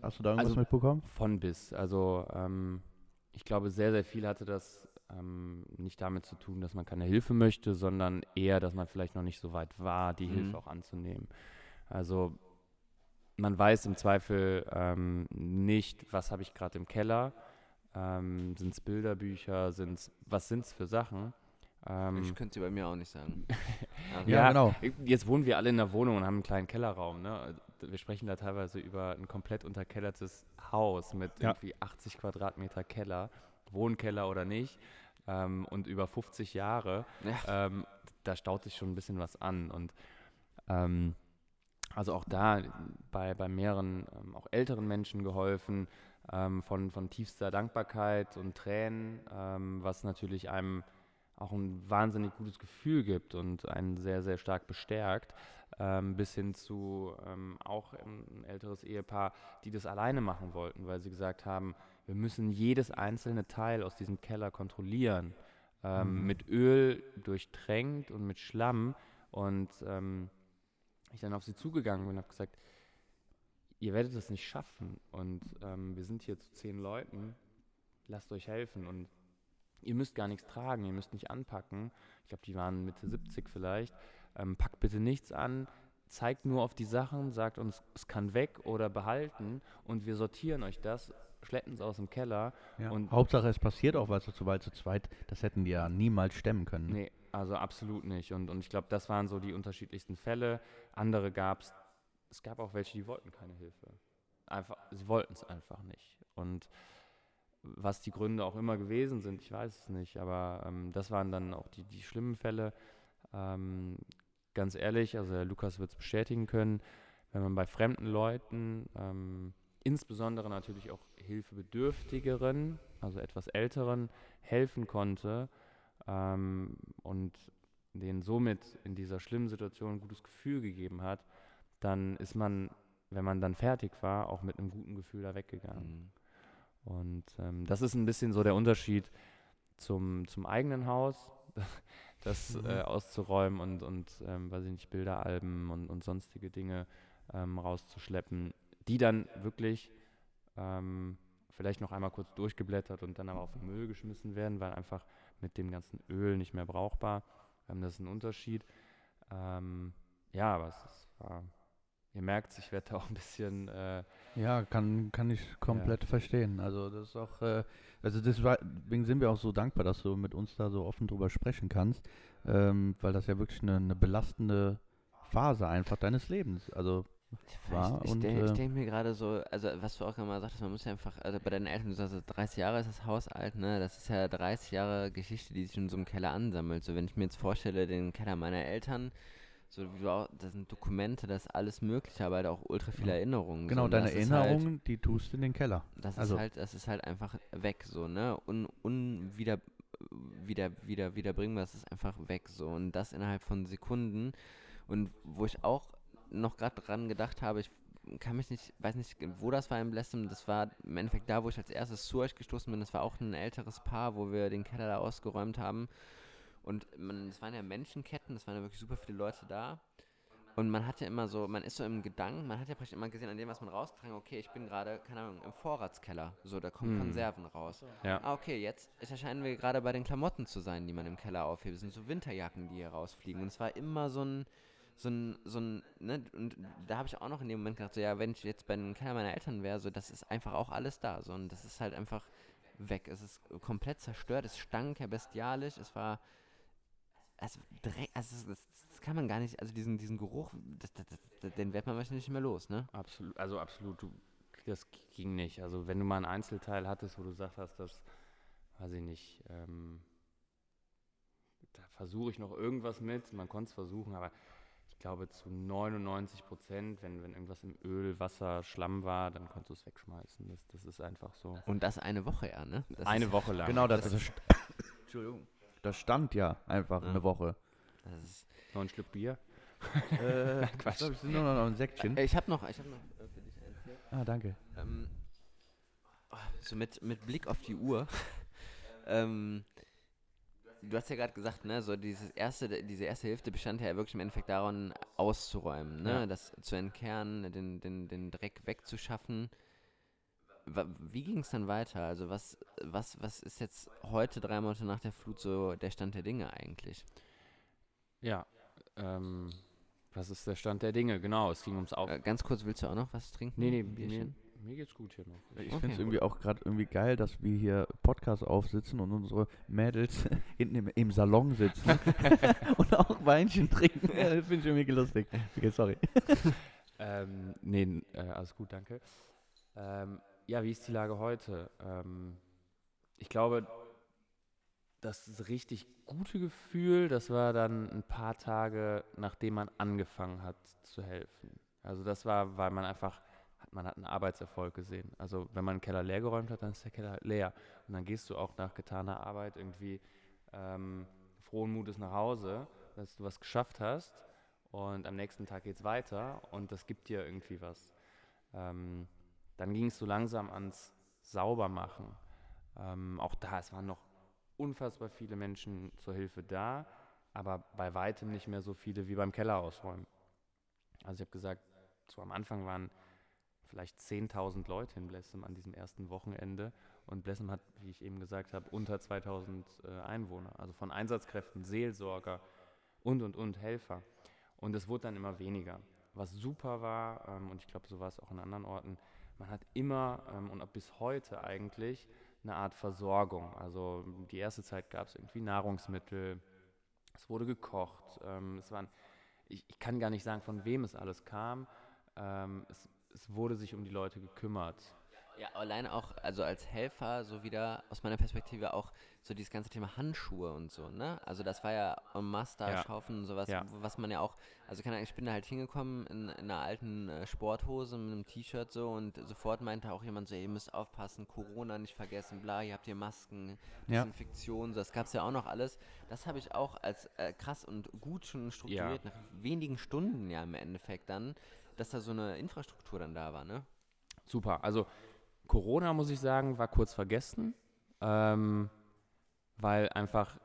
hast du da irgendwas also mitbekommen? Von bis. Also ähm, ich glaube, sehr, sehr viel hatte das ähm, nicht damit zu tun, dass man keine Hilfe möchte, sondern eher, dass man vielleicht noch nicht so weit war, die mhm. Hilfe auch anzunehmen. Also man weiß im Zweifel ähm, nicht, was habe ich gerade im Keller. Ähm, sind es Bilderbücher? Sind's, was sind es für Sachen? Ähm, ich könnte sie bei mir auch nicht sagen. also ja, genau. Jetzt wohnen wir alle in der Wohnung und haben einen kleinen Kellerraum. Ne? Wir sprechen da teilweise über ein komplett unterkellertes Haus mit ja. irgendwie 80 Quadratmeter Keller, Wohnkeller oder nicht, ähm, und über 50 Jahre. Ja. Ähm, da staut sich schon ein bisschen was an. Und ähm, also auch da bei, bei mehreren ähm, auch älteren Menschen geholfen, ähm, von, von tiefster Dankbarkeit und Tränen, ähm, was natürlich einem auch ein wahnsinnig gutes Gefühl gibt und einen sehr, sehr stark bestärkt, ähm, bis hin zu ähm, auch ein älteres Ehepaar, die das alleine machen wollten, weil sie gesagt haben, wir müssen jedes einzelne Teil aus diesem Keller kontrollieren, ähm, mhm. mit Öl durchtränkt und mit Schlamm. Und ich dann auf sie zugegangen bin und habe gesagt, ihr werdet es nicht schaffen. Und ähm, wir sind hier zu zehn Leuten, lasst euch helfen. Und ihr müsst gar nichts tragen, ihr müsst nicht anpacken. Ich glaube, die waren Mitte 70 vielleicht. Ähm, packt bitte nichts an, zeigt nur auf die Sachen, sagt uns, es kann weg oder behalten. Und wir sortieren euch das, schleppen es aus dem Keller. Ja, und Hauptsache es passiert auch was, weil zu zweit, das hätten die ja niemals stemmen können. Nee, also absolut nicht. Und, und ich glaube, das waren so die unterschiedlichsten Fälle. Andere gab es, es gab auch welche, die wollten keine Hilfe. Einfach, sie wollten es einfach nicht. Und was die Gründe auch immer gewesen sind, ich weiß es nicht, aber ähm, das waren dann auch die, die schlimmen Fälle. Ähm, ganz ehrlich, also Lukas wird es bestätigen können, wenn man bei fremden Leuten, ähm, insbesondere natürlich auch Hilfebedürftigeren, also etwas Älteren, helfen konnte, ähm, und denen somit in dieser schlimmen Situation ein gutes Gefühl gegeben hat, dann ist man, wenn man dann fertig war, auch mit einem guten Gefühl da weggegangen. Mhm. Und ähm, das ist ein bisschen so der Unterschied zum, zum eigenen Haus, das mhm. äh, auszuräumen und, und ähm, weiß ich nicht, Bilderalben und, und sonstige Dinge ähm, rauszuschleppen, die dann wirklich ähm, vielleicht noch einmal kurz durchgeblättert und dann aber auf den Müll geschmissen werden, weil einfach mit dem ganzen Öl nicht mehr brauchbar. Ähm, das ist ein Unterschied. Ähm, ja, aber es ist, äh, ihr merkt, ich werde auch ein bisschen. Äh, ja, kann, kann ich komplett ja. verstehen. Also, das ist auch. Äh, Also deswegen sind wir auch so dankbar, dass du mit uns da so offen drüber sprechen kannst, ähm, weil das ja wirklich eine, eine belastende Phase einfach deines Lebens. Also war. Ich, ich denke äh, denk mir gerade so, also was du auch immer sagtest, man muss ja einfach, also bei deinen Eltern, du sagst, 30 Jahre ist das Haus alt, ne? Das ist ja 30 Jahre Geschichte, die sich in so einem Keller ansammelt. So, wenn ich mir jetzt vorstelle, den Keller meiner Eltern, so wie du auch, das sind Dokumente, das ist alles Mögliche, aber halt auch ultra viele Erinnerungen. genau, so, deine halt- Erinnerungen, die tust du in den Keller. Das Also- ist halt, das ist halt einfach weg, so, ne? Un, unwieder, wieder, wieder, wiederbringbar, das ist einfach weg, so. Und das innerhalb von Sekunden. Und wo ich auch noch gerade dran gedacht habe, ich kann mich nicht, weiß nicht, wo das war im Blessem, das war im Endeffekt da, wo ich als erstes zu euch gestoßen bin, das war auch ein älteres Paar, wo wir den Keller da ausgeräumt haben. Und es waren ja Menschenketten, es waren ja wirklich super viele Leute da. Und man hat ja immer so, man ist so im Gedanken, man hat ja praktisch immer gesehen, an dem, was man rausgetragen okay, ich bin gerade, keine Ahnung, im Vorratskeller. So, da kommen Hm. Konserven raus. Ja. Ah, okay, jetzt erscheinen wir gerade bei den Klamotten zu sein, die man im Keller aufhebt. Das sind so Winterjacken, die hier rausfliegen. Und es war immer so ein, so ein, so ein, ne, und da habe ich auch noch in dem Moment gedacht, so, ja, wenn ich jetzt bei Keller meiner Eltern wäre, so, das ist einfach auch alles da. So, und das ist halt einfach weg. Es ist komplett zerstört, es stank ja bestialisch, es war, also, Dreck, also das, das, kann man gar nicht, also diesen, diesen Geruch, das, das, den wird man wahrscheinlich nicht mehr los, ne? Absolut, also absolut, du, das ging nicht. Also wenn du mal ein Einzelteil hattest, wo du gesagt hast, das, weiß ich nicht, ähm, da versuche ich noch irgendwas mit, man konnte es versuchen, aber ich glaube zu 99 Prozent, wenn, wenn irgendwas im Öl, Wasser, Schlamm war, dann konntest du es wegschmeißen. Das, das ist einfach so. Und das eine Woche ja, ne? Das Eine ist, Woche lang. Genau, das, das- das, Entschuldigung. Das stand ja einfach Ja. eine Woche. Das ist, Noch ein Schluck Bier. äh, Quatsch. Ich glaube, es sind nur noch ein Säckchen. Äh, ich habe noch, ich habe noch äh, für dich eins hier. Ah, danke. Ähm, oh, so mit, mit Blick auf die Uhr. ähm, du hast ja gerade gesagt, ne, so dieses erste, diese erste Hälfte bestand ja wirklich im Endeffekt daran, auszuräumen, ne, Ja. das zu entkernen, den, den, den Dreck wegzuschaffen. Wie ging es dann weiter? Also was, was, was ist jetzt heute, drei Monate nach der Flut, so der Stand der Dinge eigentlich? Ja. Ähm, was ist der Stand der Dinge? Genau, es ging ums Auf. Äh, ganz kurz, willst du auch noch was trinken? nee, nee, Ein mir, Bierchen? mir geht's gut hier noch. Ich Okay. finde es irgendwie auch gerade irgendwie geil, dass wir hier Podcast aufsitzen und unsere Mädels hinten im, im Salon sitzen und auch Weinchen trinken. Das finde ich irgendwie lustig. Okay, sorry. Ähm, nee, äh, alles gut, danke. Ähm, ja, wie ist die Lage heute? Ähm, ich glaube, das richtig gute Gefühl, das war dann ein paar Tage, nachdem man angefangen hat zu helfen. Also das war, weil man einfach, man hat einen Arbeitserfolg gesehen. Also wenn man einen Keller leer geräumt hat, dann ist der Keller leer. Und dann gehst du auch nach getaner Arbeit irgendwie ähm, frohen Mutes nach Hause, dass du was geschafft hast. Und am nächsten Tag geht es weiter und das gibt dir irgendwie was. Ähm, dann ging es so langsam ans Saubermachen. Ähm, auch da, es waren noch unfassbar viele Menschen zur Hilfe da, aber bei weitem nicht mehr so viele wie beim Keller ausräumen. Also ich habe gesagt, so am Anfang waren vielleicht 10.000 Leute in Blessem an diesem ersten Wochenende und Blessem hat, wie ich eben gesagt habe, unter 2.000 äh, Einwohner, also von Einsatzkräften, Seelsorger und, und, und Helfer. Und es wurde dann immer weniger. Was super war, ähm, und ich glaube, so war es auch in anderen Orten, man hat immer ähm, und bis heute eigentlich eine Art Versorgung. Also die erste Zeit gab es irgendwie Nahrungsmittel, es wurde gekocht, ähm, es waren, ich, ich kann gar nicht sagen, von wem es alles kam. Ähm, es, es wurde sich um die Leute gekümmert. Ja, alleine auch, also als Helfer, so wieder aus meiner Perspektive auch so dieses ganze Thema Handschuhe und so, ne? Also das war ja en masse da Ja. Schaufeln und sowas, Ja. was man ja auch, also keine Ahnung, ich bin da halt hingekommen in, in einer alten äh, Sporthose mit einem T-Shirt so und sofort meinte auch jemand so, ey, ihr müsst aufpassen, Corona nicht vergessen, bla, ihr habt hier Masken, Ja. Desinfektion, so, das gab's ja auch noch alles. Das habe ich auch als äh, krass und gut schon strukturiert, nach wenigen Stunden ja im Endeffekt dann, dass da so eine Infrastruktur dann da war, ne? Super. Also Corona, muss ich sagen, war kurz vergessen, ähm, weil einfach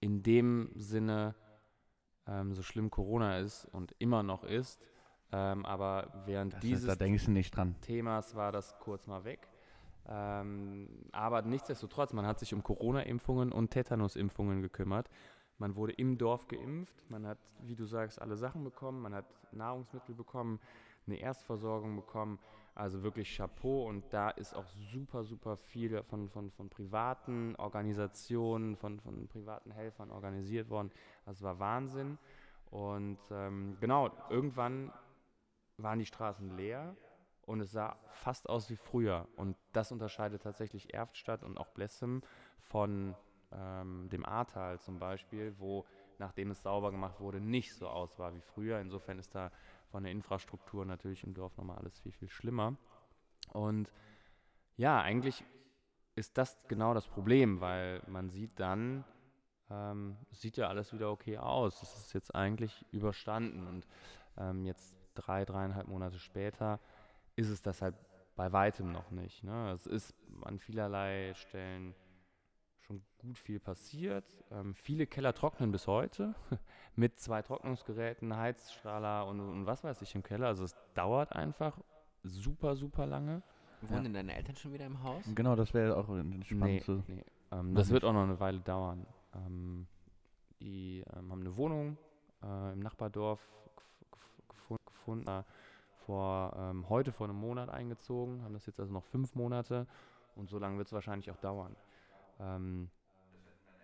in dem Sinne ähm, so schlimm Corona ist und immer noch ist. Ähm, aber während Das, dieses dran. Themas war das kurz mal weg. Ähm, aber nichtsdestotrotz, man hat sich um Corona-Impfungen und Tetanus-Impfungen gekümmert. Man wurde im Dorf geimpft, man hat, wie du sagst, alle Sachen bekommen, man hat Nahrungsmittel bekommen, eine Erstversorgung bekommen. Also wirklich Chapeau und da ist auch super, super viel von, von, von privaten Organisationen, von, von privaten Helfern organisiert worden. Das war Wahnsinn. Und ähm, genau, irgendwann waren die Straßen leer und es sah fast aus wie früher. Und das unterscheidet tatsächlich Erftstadt und auch Blessem von ähm, dem Ahrtal zum Beispiel, wo nachdem es sauber gemacht wurde, nicht so aus war wie früher. Insofern ist da von der Infrastruktur natürlich im Dorf nochmal alles viel, viel schlimmer. Und ja, eigentlich ist das genau das Problem, weil man sieht dann, ähm, sieht ja alles wieder okay aus. Es ist jetzt eigentlich überstanden und ähm, jetzt drei, dreieinhalb Monate später ist es das halt bei weitem noch nicht. Ne? Es ist an vielerlei Stellen schon gut viel passiert. Ähm, viele Keller trocknen bis heute mit zwei Trocknungsgeräten, Heizstrahler und, und, was weiß ich im Keller. Also es dauert einfach super, super lange. Wohnen ja. deine Eltern schon wieder im Haus? Genau, das wäre auch spannend nee, zu. Nee. Ähm, das wird auch noch eine Weile dauern. Ähm, die ähm, haben eine Wohnung äh, im Nachbardorf gef gefunden. Äh, vor ähm, heute vor einem Monat eingezogen, haben das jetzt also noch fünf Monate und so lange wird es wahrscheinlich auch dauern. Ähm,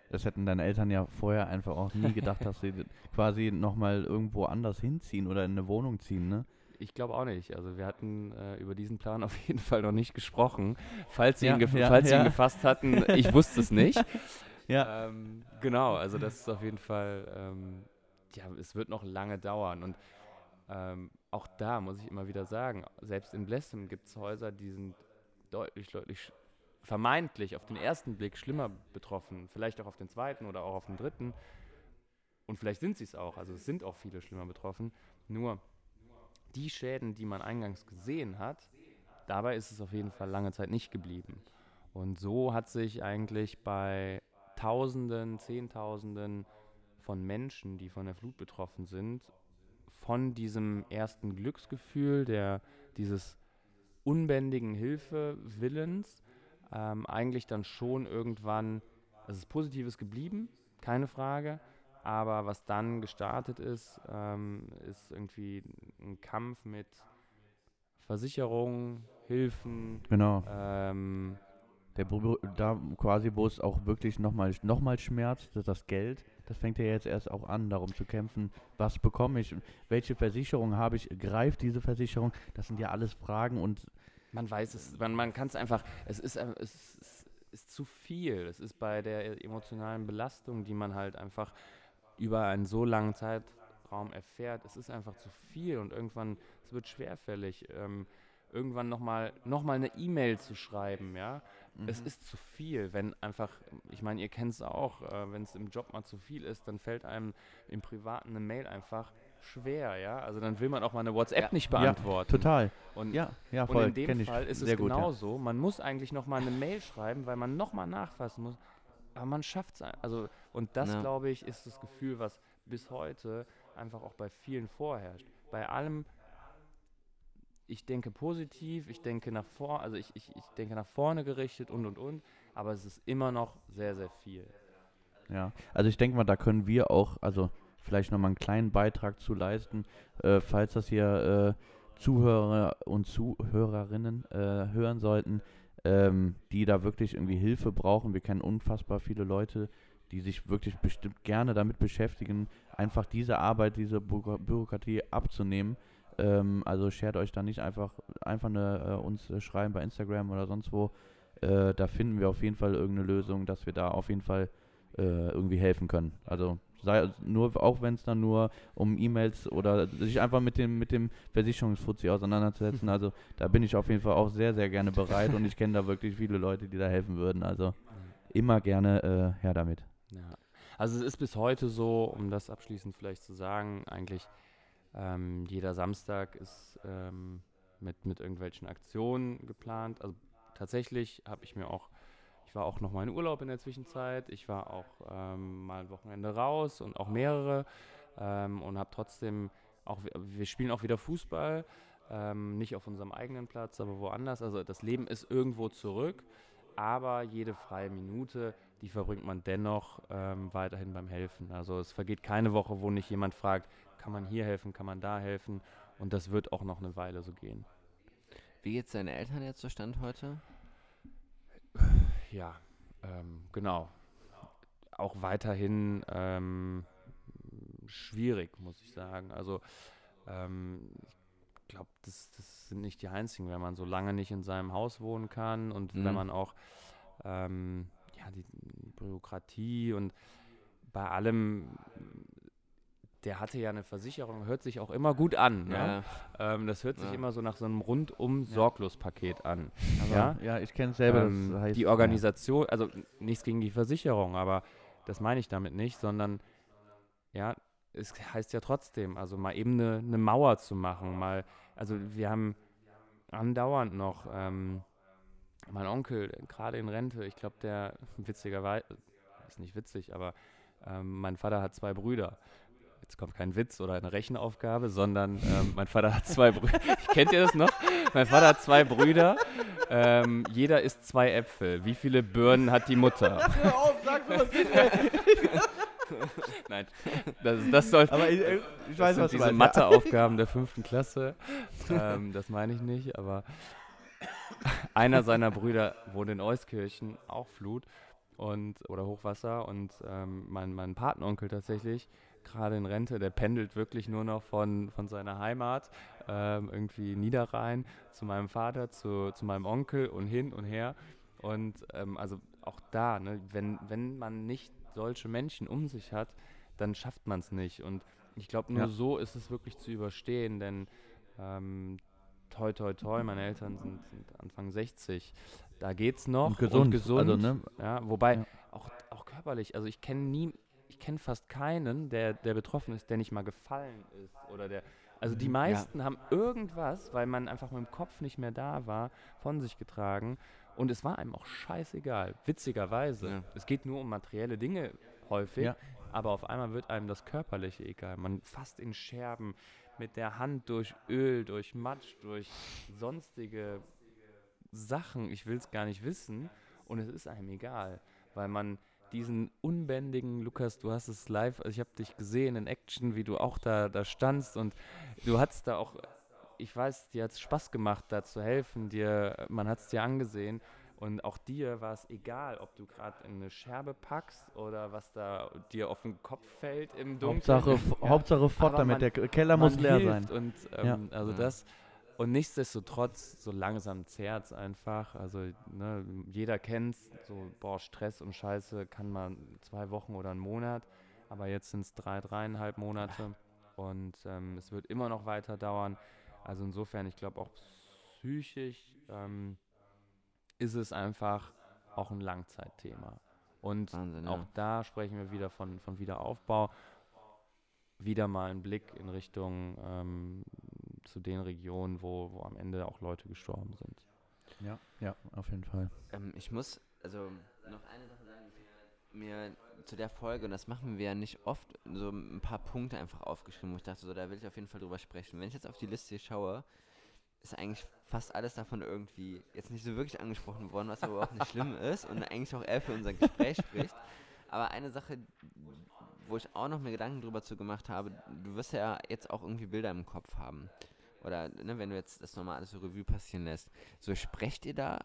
das hätten deine Eltern ja vorher einfach auch nie gedacht, dass sie quasi nochmal irgendwo anders hinziehen oder in eine Wohnung ziehen, ne? Ich glaube auch nicht. Also wir hatten äh, über diesen Plan auf jeden Fall noch nicht gesprochen. Falls sie, ja, ihn, ja, falls ja. ihn gefasst hatten, ich wusste es nicht. ja. Ähm, genau, also das ist auf jeden Fall, ähm, ja, es wird noch lange dauern. Und ähm, auch da muss ich immer wieder sagen, selbst in Blessem gibt es Häuser, die sind deutlich, deutlich vermeintlich auf den ersten Blick schlimmer betroffen, vielleicht auch auf den zweiten oder auch auf den dritten. Und vielleicht sind sie es auch, also es sind auch viele schlimmer betroffen. Nur die Schäden, die man eingangs gesehen hat, dabei ist es auf jeden Fall lange Zeit nicht geblieben. Und so hat sich eigentlich bei Tausenden, Zehntausenden von Menschen, die von der Flut betroffen sind, von diesem ersten Glücksgefühl, der dieses unbändigen Hilfewillens, ähm, eigentlich dann schon irgendwann, es ist Positives geblieben, keine Frage, aber was dann gestartet ist, ähm, ist irgendwie ein Kampf mit Versicherungen, Hilfen. Genau. Ähm, der, da quasi, wo es auch wirklich nochmal noch mal schmerzt, das, das Geld, das fängt ja jetzt erst auch an, darum zu kämpfen, was bekomme ich, welche Versicherung habe ich, greift diese Versicherung, das sind ja alles Fragen und man weiß es, man, man kann es einfach, es ist, es ist, ist zu viel. Es ist bei der emotionalen Belastung, die man halt einfach über einen so langen Zeitraum erfährt, es ist einfach zu viel und irgendwann, es wird schwerfällig. Ähm, irgendwann nochmal noch mal eine E-Mail zu schreiben, ja. Mhm. Es ist zu viel, wenn einfach, ich meine, ihr kennt es auch, äh, wenn es im Job mal zu viel ist, dann fällt einem im Privaten eine Mail einfach schwer, ja. Also dann will man auch mal eine WhatsApp ja. nicht beantworten. Ja, total. Und, ja, ja, voll. Und in dem Fall ist es genauso. Ja. Man muss eigentlich noch mal eine Mail schreiben, weil man noch mal nachfassen muss. Aber man schafft es. Also, und das, glaube ich, ist das Gefühl, was bis heute einfach auch bei vielen vorherrscht. Bei allem, ich denke positiv, ich denke nach vorne, also ich, ich, ich denke nach vorne gerichtet und und und, aber es ist immer noch sehr, sehr viel. Ja, also ich denke mal, da können wir auch, also vielleicht nochmal einen kleinen Beitrag zu leisten, äh, falls das hier äh, Zuhörer und Zuhörerinnen äh, hören sollten, ähm, die da wirklich irgendwie Hilfe brauchen. Wir kennen unfassbar viele Leute, die sich wirklich bestimmt gerne damit beschäftigen, einfach diese Arbeit, diese Bü Bürokratie abzunehmen. Ähm, also schert euch da nicht einfach, einfach eine, äh, uns schreiben bei Instagram oder sonst wo. Äh, da finden wir auf jeden Fall irgendeine Lösung, dass wir da auf jeden Fall äh, irgendwie helfen können. Also sei nur, auch wenn es dann nur um E-Mails oder sich einfach mit dem, mit dem Versicherungsfuzzi auseinanderzusetzen. Also da bin ich auf jeden Fall auch sehr, sehr gerne bereit und ich kenne da wirklich viele Leute, die da helfen würden. Also immer gerne äh, her damit. Ja. Also es ist bis heute so, um das abschließend vielleicht zu sagen, eigentlich ähm, jeder Samstag ist ähm, mit, mit irgendwelchen Aktionen geplant. Also tatsächlich habe ich mir auch ich war auch noch mal in Urlaub in der Zwischenzeit. Ich war auch ähm, mal ein Wochenende raus und auch mehrere ähm, und habe trotzdem auch, wir spielen auch wieder Fußball, ähm, nicht auf unserem eigenen Platz, aber woanders. Also das Leben ist irgendwo zurück, aber jede freie Minute, die verbringt man dennoch ähm, weiterhin beim Helfen. Also es vergeht keine Woche, wo nicht jemand fragt, kann man hier helfen, kann man da helfen und das wird auch noch eine Weile so gehen. Wie geht's deinen Eltern jetzt so Stand heute? Ja, ähm, genau. Auch weiterhin ähm, schwierig, muss ich sagen. Also ähm, ich glaube, das, das sind nicht die einzigen, wenn man so lange nicht in seinem Haus wohnen kann und Mhm. wenn man auch ähm, ja, die Bürokratie und bei allem, der hatte ja eine Versicherung, hört sich auch immer gut an. Ne? Ähm, das hört sich Ja. immer so nach so einem rundum Sorglos-Paket an. Aber, Ja? ja? ich kenne es selber. Ähm, das heißt, die Organisation, also nichts gegen die Versicherung, aber das meine ich damit nicht, sondern ja, es heißt ja trotzdem, also mal eben eine, eine Mauer zu machen, mal, also wir haben andauernd noch ähm, mein Onkel, gerade in Rente, ich glaube, der witzigerweise, ist nicht witzig, aber ähm, mein Vater hat zwei Brüder. Jetzt kommt kein Witz oder eine Rechenaufgabe, sondern ähm, mein Vater hat zwei Brüder. Kennt ihr das noch? Mein Vater hat zwei Brüder. Ähm, jeder isst zwei Äpfel. Wie viele Birnen hat die Mutter? Hör auf, sag sowas nicht. Nein, das, das soll. Aber ich, ich Das weiß, sind was du diese. Matheaufgaben der fünften Klasse. Ähm, das meine ich nicht, aber einer seiner Brüder wohnt in Euskirchen, auch Flut und oder Hochwasser und ähm, mein, mein Patenonkel tatsächlich, gerade in Rente, der pendelt wirklich nur noch von, von seiner Heimat, ähm, irgendwie Niederrhein, zu meinem Vater, zu, zu meinem Onkel und hin und her. Und ähm, also auch da, ne, wenn, wenn man nicht solche Menschen um sich hat, dann schafft man es nicht. Und ich glaube, nur Ja. so ist es wirklich zu überstehen, denn ähm, toi, toi, toi, meine Eltern sind, sind Anfang 60. Da geht's noch. Und gesund. gesund. Also, ne? ja, wobei Ja. Auch, auch körperlich. Also ich kenne nie, ich kenne fast keinen, der, der betroffen ist, der nicht mal gefallen ist. Oder der. Also die Mhm, meisten haben irgendwas, weil man einfach mit dem Kopf nicht mehr da war, von sich getragen. Und es war einem auch scheißegal. Witzigerweise. Ja. Es geht nur um materielle Dinge häufig. Ja. Aber auf einmal wird einem das Körperliche egal. Man fasst in Scherben mit der Hand durch Öl, durch Matsch, durch sonstige Sachen. Ich will es gar nicht wissen. Und es ist einem egal. Weil man diesen unbändigen, Lukas, du hast es live, also ich habe dich gesehen in Action, wie du auch da, da standst und du hattest da auch, ich weiß, dir hat es Spaß gemacht, da zu helfen, dir, man hat es dir angesehen und auch dir war es egal, ob du gerade eine Scherbe packst oder was da dir auf den Kopf fällt im Dunkeln. Hauptsache, Ja. Hauptsache fort damit. der Keller muss leer sein. Und ähm, Ja. also Ja. das. Und nichtsdestotrotz, so langsam zerrt es einfach. Also ne, jeder kennt so, boah, Stress und Scheiße kann man zwei Wochen oder einen Monat, aber jetzt sind es drei, dreieinhalb Monate und ähm, es wird immer noch weiter dauern. Also insofern, ich glaube auch psychisch ähm, ist es einfach auch ein Langzeitthema. Und Wahnsinn, auch ja. da sprechen wir wieder von, von Wiederaufbau. Wieder mal ein Blick in Richtung ähm, zu den Regionen, wo, wo am Ende auch Leute gestorben sind. Ja, ja, auf jeden Fall. Ähm, ich muss, also noch eine Sache sagen, ich mir zu der Folge, und das machen wir ja nicht oft, so ein paar Punkte einfach aufgeschrieben, wo ich dachte, so, da will ich auf jeden Fall drüber sprechen. Wenn ich jetzt auf die Liste hier schaue, ist eigentlich fast alles davon irgendwie jetzt nicht so wirklich angesprochen worden, was aber überhaupt nicht schlimm ist und eigentlich auch eher für unser Gespräch spricht. Aber eine Sache, wo ich auch noch mir Gedanken drüber zu gemacht habe, du wirst ja jetzt auch irgendwie Bilder im Kopf haben. Oder ne, wenn du jetzt das nochmal alles so Revue passieren lässt. So sprecht ihr da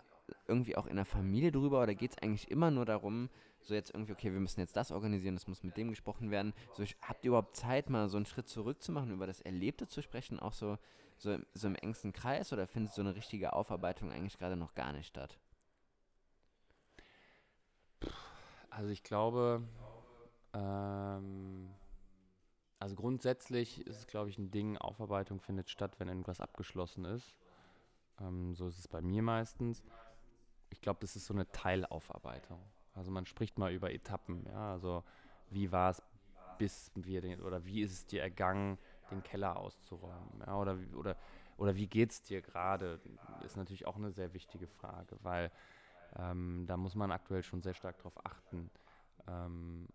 irgendwie auch in der Familie drüber oder geht es eigentlich immer nur darum, so jetzt irgendwie, okay, wir müssen jetzt das organisieren, das muss mit dem gesprochen werden. So, habt ihr überhaupt Zeit, mal so einen Schritt zurück zu machen, über das Erlebte zu sprechen, auch so, so, im- so im engsten Kreis oder findet so eine richtige Aufarbeitung eigentlich gerade noch gar nicht statt? Also ich glaube, ähm, also grundsätzlich ist es, glaube ich, ein Ding, Aufarbeitung findet statt, wenn irgendwas abgeschlossen ist. Ähm, so ist es bei mir meistens. Ich glaube, das ist so eine Teilaufarbeitung. Also man spricht mal über Etappen, ja, also wie war es, bis wir den, oder wie ist es dir ergangen, den Keller auszuräumen, ja, oder, wie- oder, oder wie geht es dir gerade, ist natürlich auch eine sehr wichtige Frage, weil ähm, da muss man aktuell schon sehr stark drauf achten. Ähm,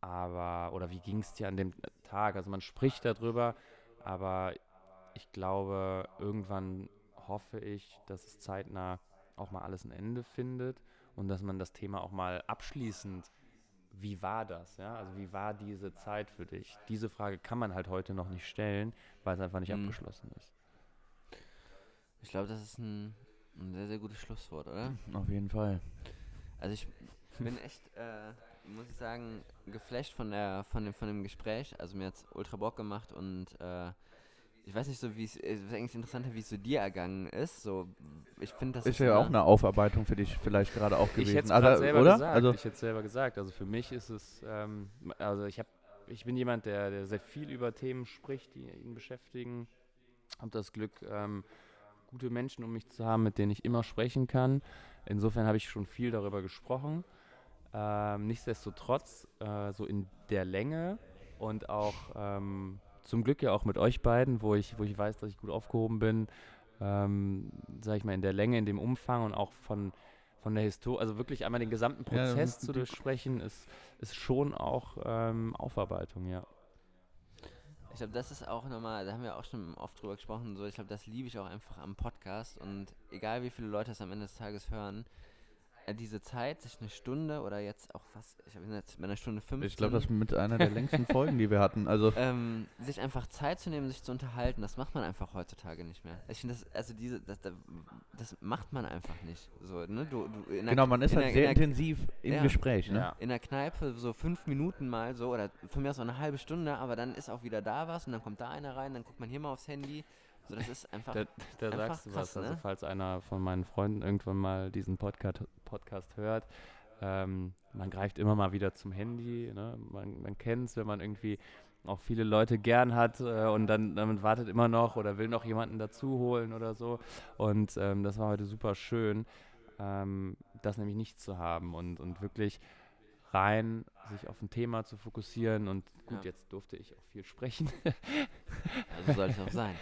aber, oder wie ging es dir an dem Tag? Also man spricht darüber, aber ich glaube, irgendwann hoffe ich, dass es zeitnah auch mal alles ein Ende findet und dass man das Thema auch mal abschließend, wie war das? Ja? Also wie war diese Zeit für dich? Diese Frage kann man halt heute noch nicht stellen, weil es einfach nicht Mhm. abgeschlossen ist. Ich glaube, das ist ein, ein sehr, sehr gutes Schlusswort, oder? Auf jeden Fall. Also ich bin echt, äh, muss ich sagen, geflasht von der, von dem, von dem Gespräch. Also mir hat es ultra Bock gemacht und äh, ich weiß nicht so, wie es, eigentlich interessanter, wie es so dir ergangen ist. So, ich finde das Ist ja auch eine Aufarbeitung für dich vielleicht gerade auch Ich gewesen. hätte es Also, selber oder? gesagt. Also, ich hätte es selber gesagt. Also für mich ist es, ähm, also ich habe, ich bin jemand, der, der sehr viel über Themen spricht, die ihn beschäftigen. Habe das Glück, ähm, gute Menschen um mich zu haben, mit denen ich immer sprechen kann. Insofern habe ich schon viel darüber gesprochen. Ähm, nichtsdestotrotz, äh, so in der Länge und auch ähm, zum Glück ja auch mit euch beiden, wo ich, wo ich weiß, dass ich gut aufgehoben bin, ähm, sage ich mal, in der Länge, in dem Umfang und auch von, von der Historie, also wirklich einmal den gesamten Ja, Prozess die- zu durchsprechen, ist, ist schon auch ähm, Aufarbeitung, ja. Ich glaube, das ist auch nochmal, da haben wir auch schon oft drüber gesprochen, so ich glaube, das liebe ich auch einfach am Podcast und egal wie viele Leute es am Ende des Tages hören, diese Zeit, sich eine Stunde oder jetzt auch fast, ich bin jetzt bei einer Stunde 15, ich glaube, das ist mit einer der längsten Folgen, die wir hatten. Also, ähm, sich einfach Zeit zu nehmen, sich zu unterhalten, das macht man einfach heutzutage nicht mehr. Ich finde das, also diese, das, das, macht man einfach nicht. So, ne? du, du, in der- genau, man ist in halt der- sehr in intensiv im Ja. Gespräch. Ne? ja. in der Kneipe so fünf Minuten mal so oder von mir aus auch eine halbe Stunde, aber dann ist auch wieder da was und dann kommt da einer rein, dann guckt man hier mal aufs Handy. So, das ist einfach. Da, da Einfach sagst du krass, was. Also ne? falls einer von meinen Freunden irgendwann mal diesen Podcast, Podcast hört, ähm, man greift immer mal wieder zum Handy. Ne? Man, man kennt es, wenn man irgendwie auch viele Leute gern hat äh, und dann damit wartet immer noch oder will noch jemanden dazu holen oder so. Und ähm, das war heute super schön, ähm, das nämlich nicht zu haben und, und wirklich rein sich auf ein Thema zu fokussieren und gut, Ja. jetzt durfte ich auch viel sprechen. Also soll es auch sein.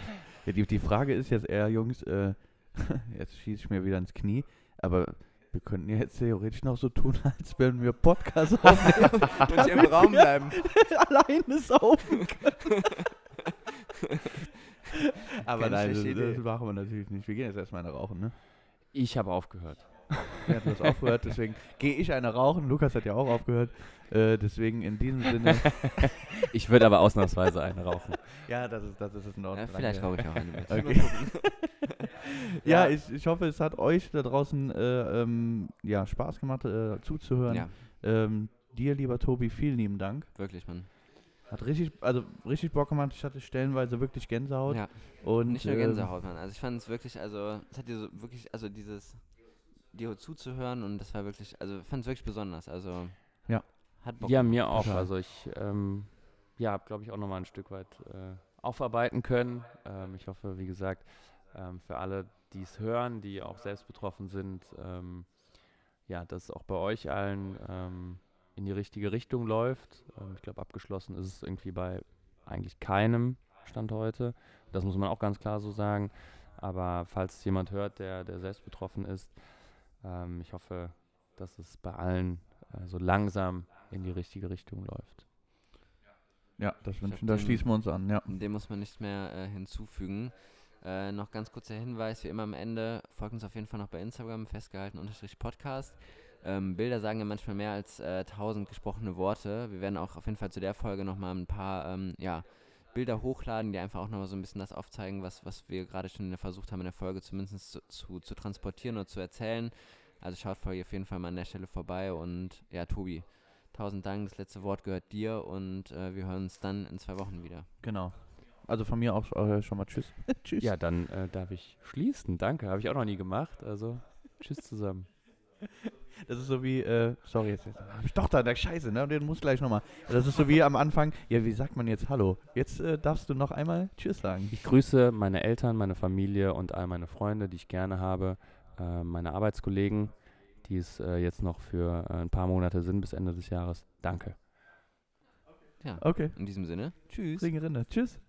Ja, die, die Frage ist jetzt eher, Jungs, äh, jetzt schieße ich mir wieder ins Knie, aber wir könnten ja jetzt theoretisch noch so tun, als wenn wir Podcast aufnehmen Und hier im Raum bleiben. alleine saufen können. aber Keine nein, das, das machen wir natürlich nicht. Wir gehen jetzt erstmal rauchen, ne? Ich habe aufgehört. Er hat das aufgehört, deswegen gehe ich eine rauchen. Lukas hat ja auch aufgehört. Äh, deswegen in diesem Sinne, Ich würde aber ausnahmsweise eine rauchen. ja, das ist, das ist in Ordnung. Ja, vielleicht rauche ich auch eine mit. Okay. Ja, ich, ich hoffe, es hat euch da draußen äh, ähm, ja, Spaß gemacht, äh, zuzuhören. Ja, Ähm, dir, lieber Tobi, vielen lieben Dank. wirklich, Mann. Hat richtig, also richtig Bock gemacht. Ich hatte stellenweise wirklich Gänsehaut. Ja, Und, nicht nur ähm, Gänsehaut, Mann. Also ich fand es wirklich, also es hat dir so wirklich, also dieses, dir zuzuhören und das war wirklich, also ich fand es wirklich besonders. Also Ja. hat Bock. Ja, mir auch. Total. Also ich ähm, ja, habe, glaube ich, auch nochmal ein Stück weit äh, aufarbeiten können. Ähm, ich hoffe, wie gesagt, ähm, für alle, die es hören, die auch selbst betroffen sind, ähm, ja, dass es auch bei euch allen ähm, in die richtige Richtung läuft. Ähm, ich glaube, abgeschlossen ist es irgendwie bei eigentlich keinem Stand heute. Das muss man auch ganz klar so sagen. Aber falls jemand hört, der, der selbst betroffen ist, ähm, ich hoffe, dass es bei allen äh, so langsam in die richtige Richtung läuft. Ja, das wünschen, da schließen wir uns an, ja. Dem muss man nicht mehr äh, hinzufügen. Äh, noch ganz kurzer Hinweis, wie immer am Ende, folgt uns auf jeden Fall noch bei Instagram, festgehalten, unterstrich Podcast. Ähm, Bilder sagen ja manchmal mehr als äh, tausend gesprochene Worte. Wir werden auch auf jeden Fall zu der Folge nochmal ein paar ähm, ja, Bilder hochladen, die einfach auch nochmal so ein bisschen das aufzeigen, was, was wir gerade schon versucht haben in der Folge zumindest zu, zu, zu transportieren oder zu erzählen. Also schaut vor auf jeden Fall mal an der Stelle vorbei und ja, Tobi, tausend Dank, das letzte Wort gehört dir und äh, wir hören uns dann in zwei Wochen wieder. Genau. Also von mir auch äh, schon mal Tschüss. tschüss. Ja, dann äh, darf ich schließen. Danke, habe ich auch noch nie gemacht. Also, tschüss zusammen. Das ist so wie, äh, sorry, jetzt, jetzt hab ich doch da, der Scheiße, ne? Den muss gleich nochmal. Das ist so wie am Anfang, ja, wie sagt man jetzt Hallo? Jetzt äh, darfst du noch einmal Tschüss sagen. Ich grüße meine Eltern, meine Familie und all meine Freunde, die ich gerne habe, äh, meine Arbeitskollegen, die es äh, jetzt noch für äh, ein paar Monate sind bis Ende des Jahres. Danke. Ja, Okay, in diesem Sinne, tschüss. Ringerinde. Tschüss.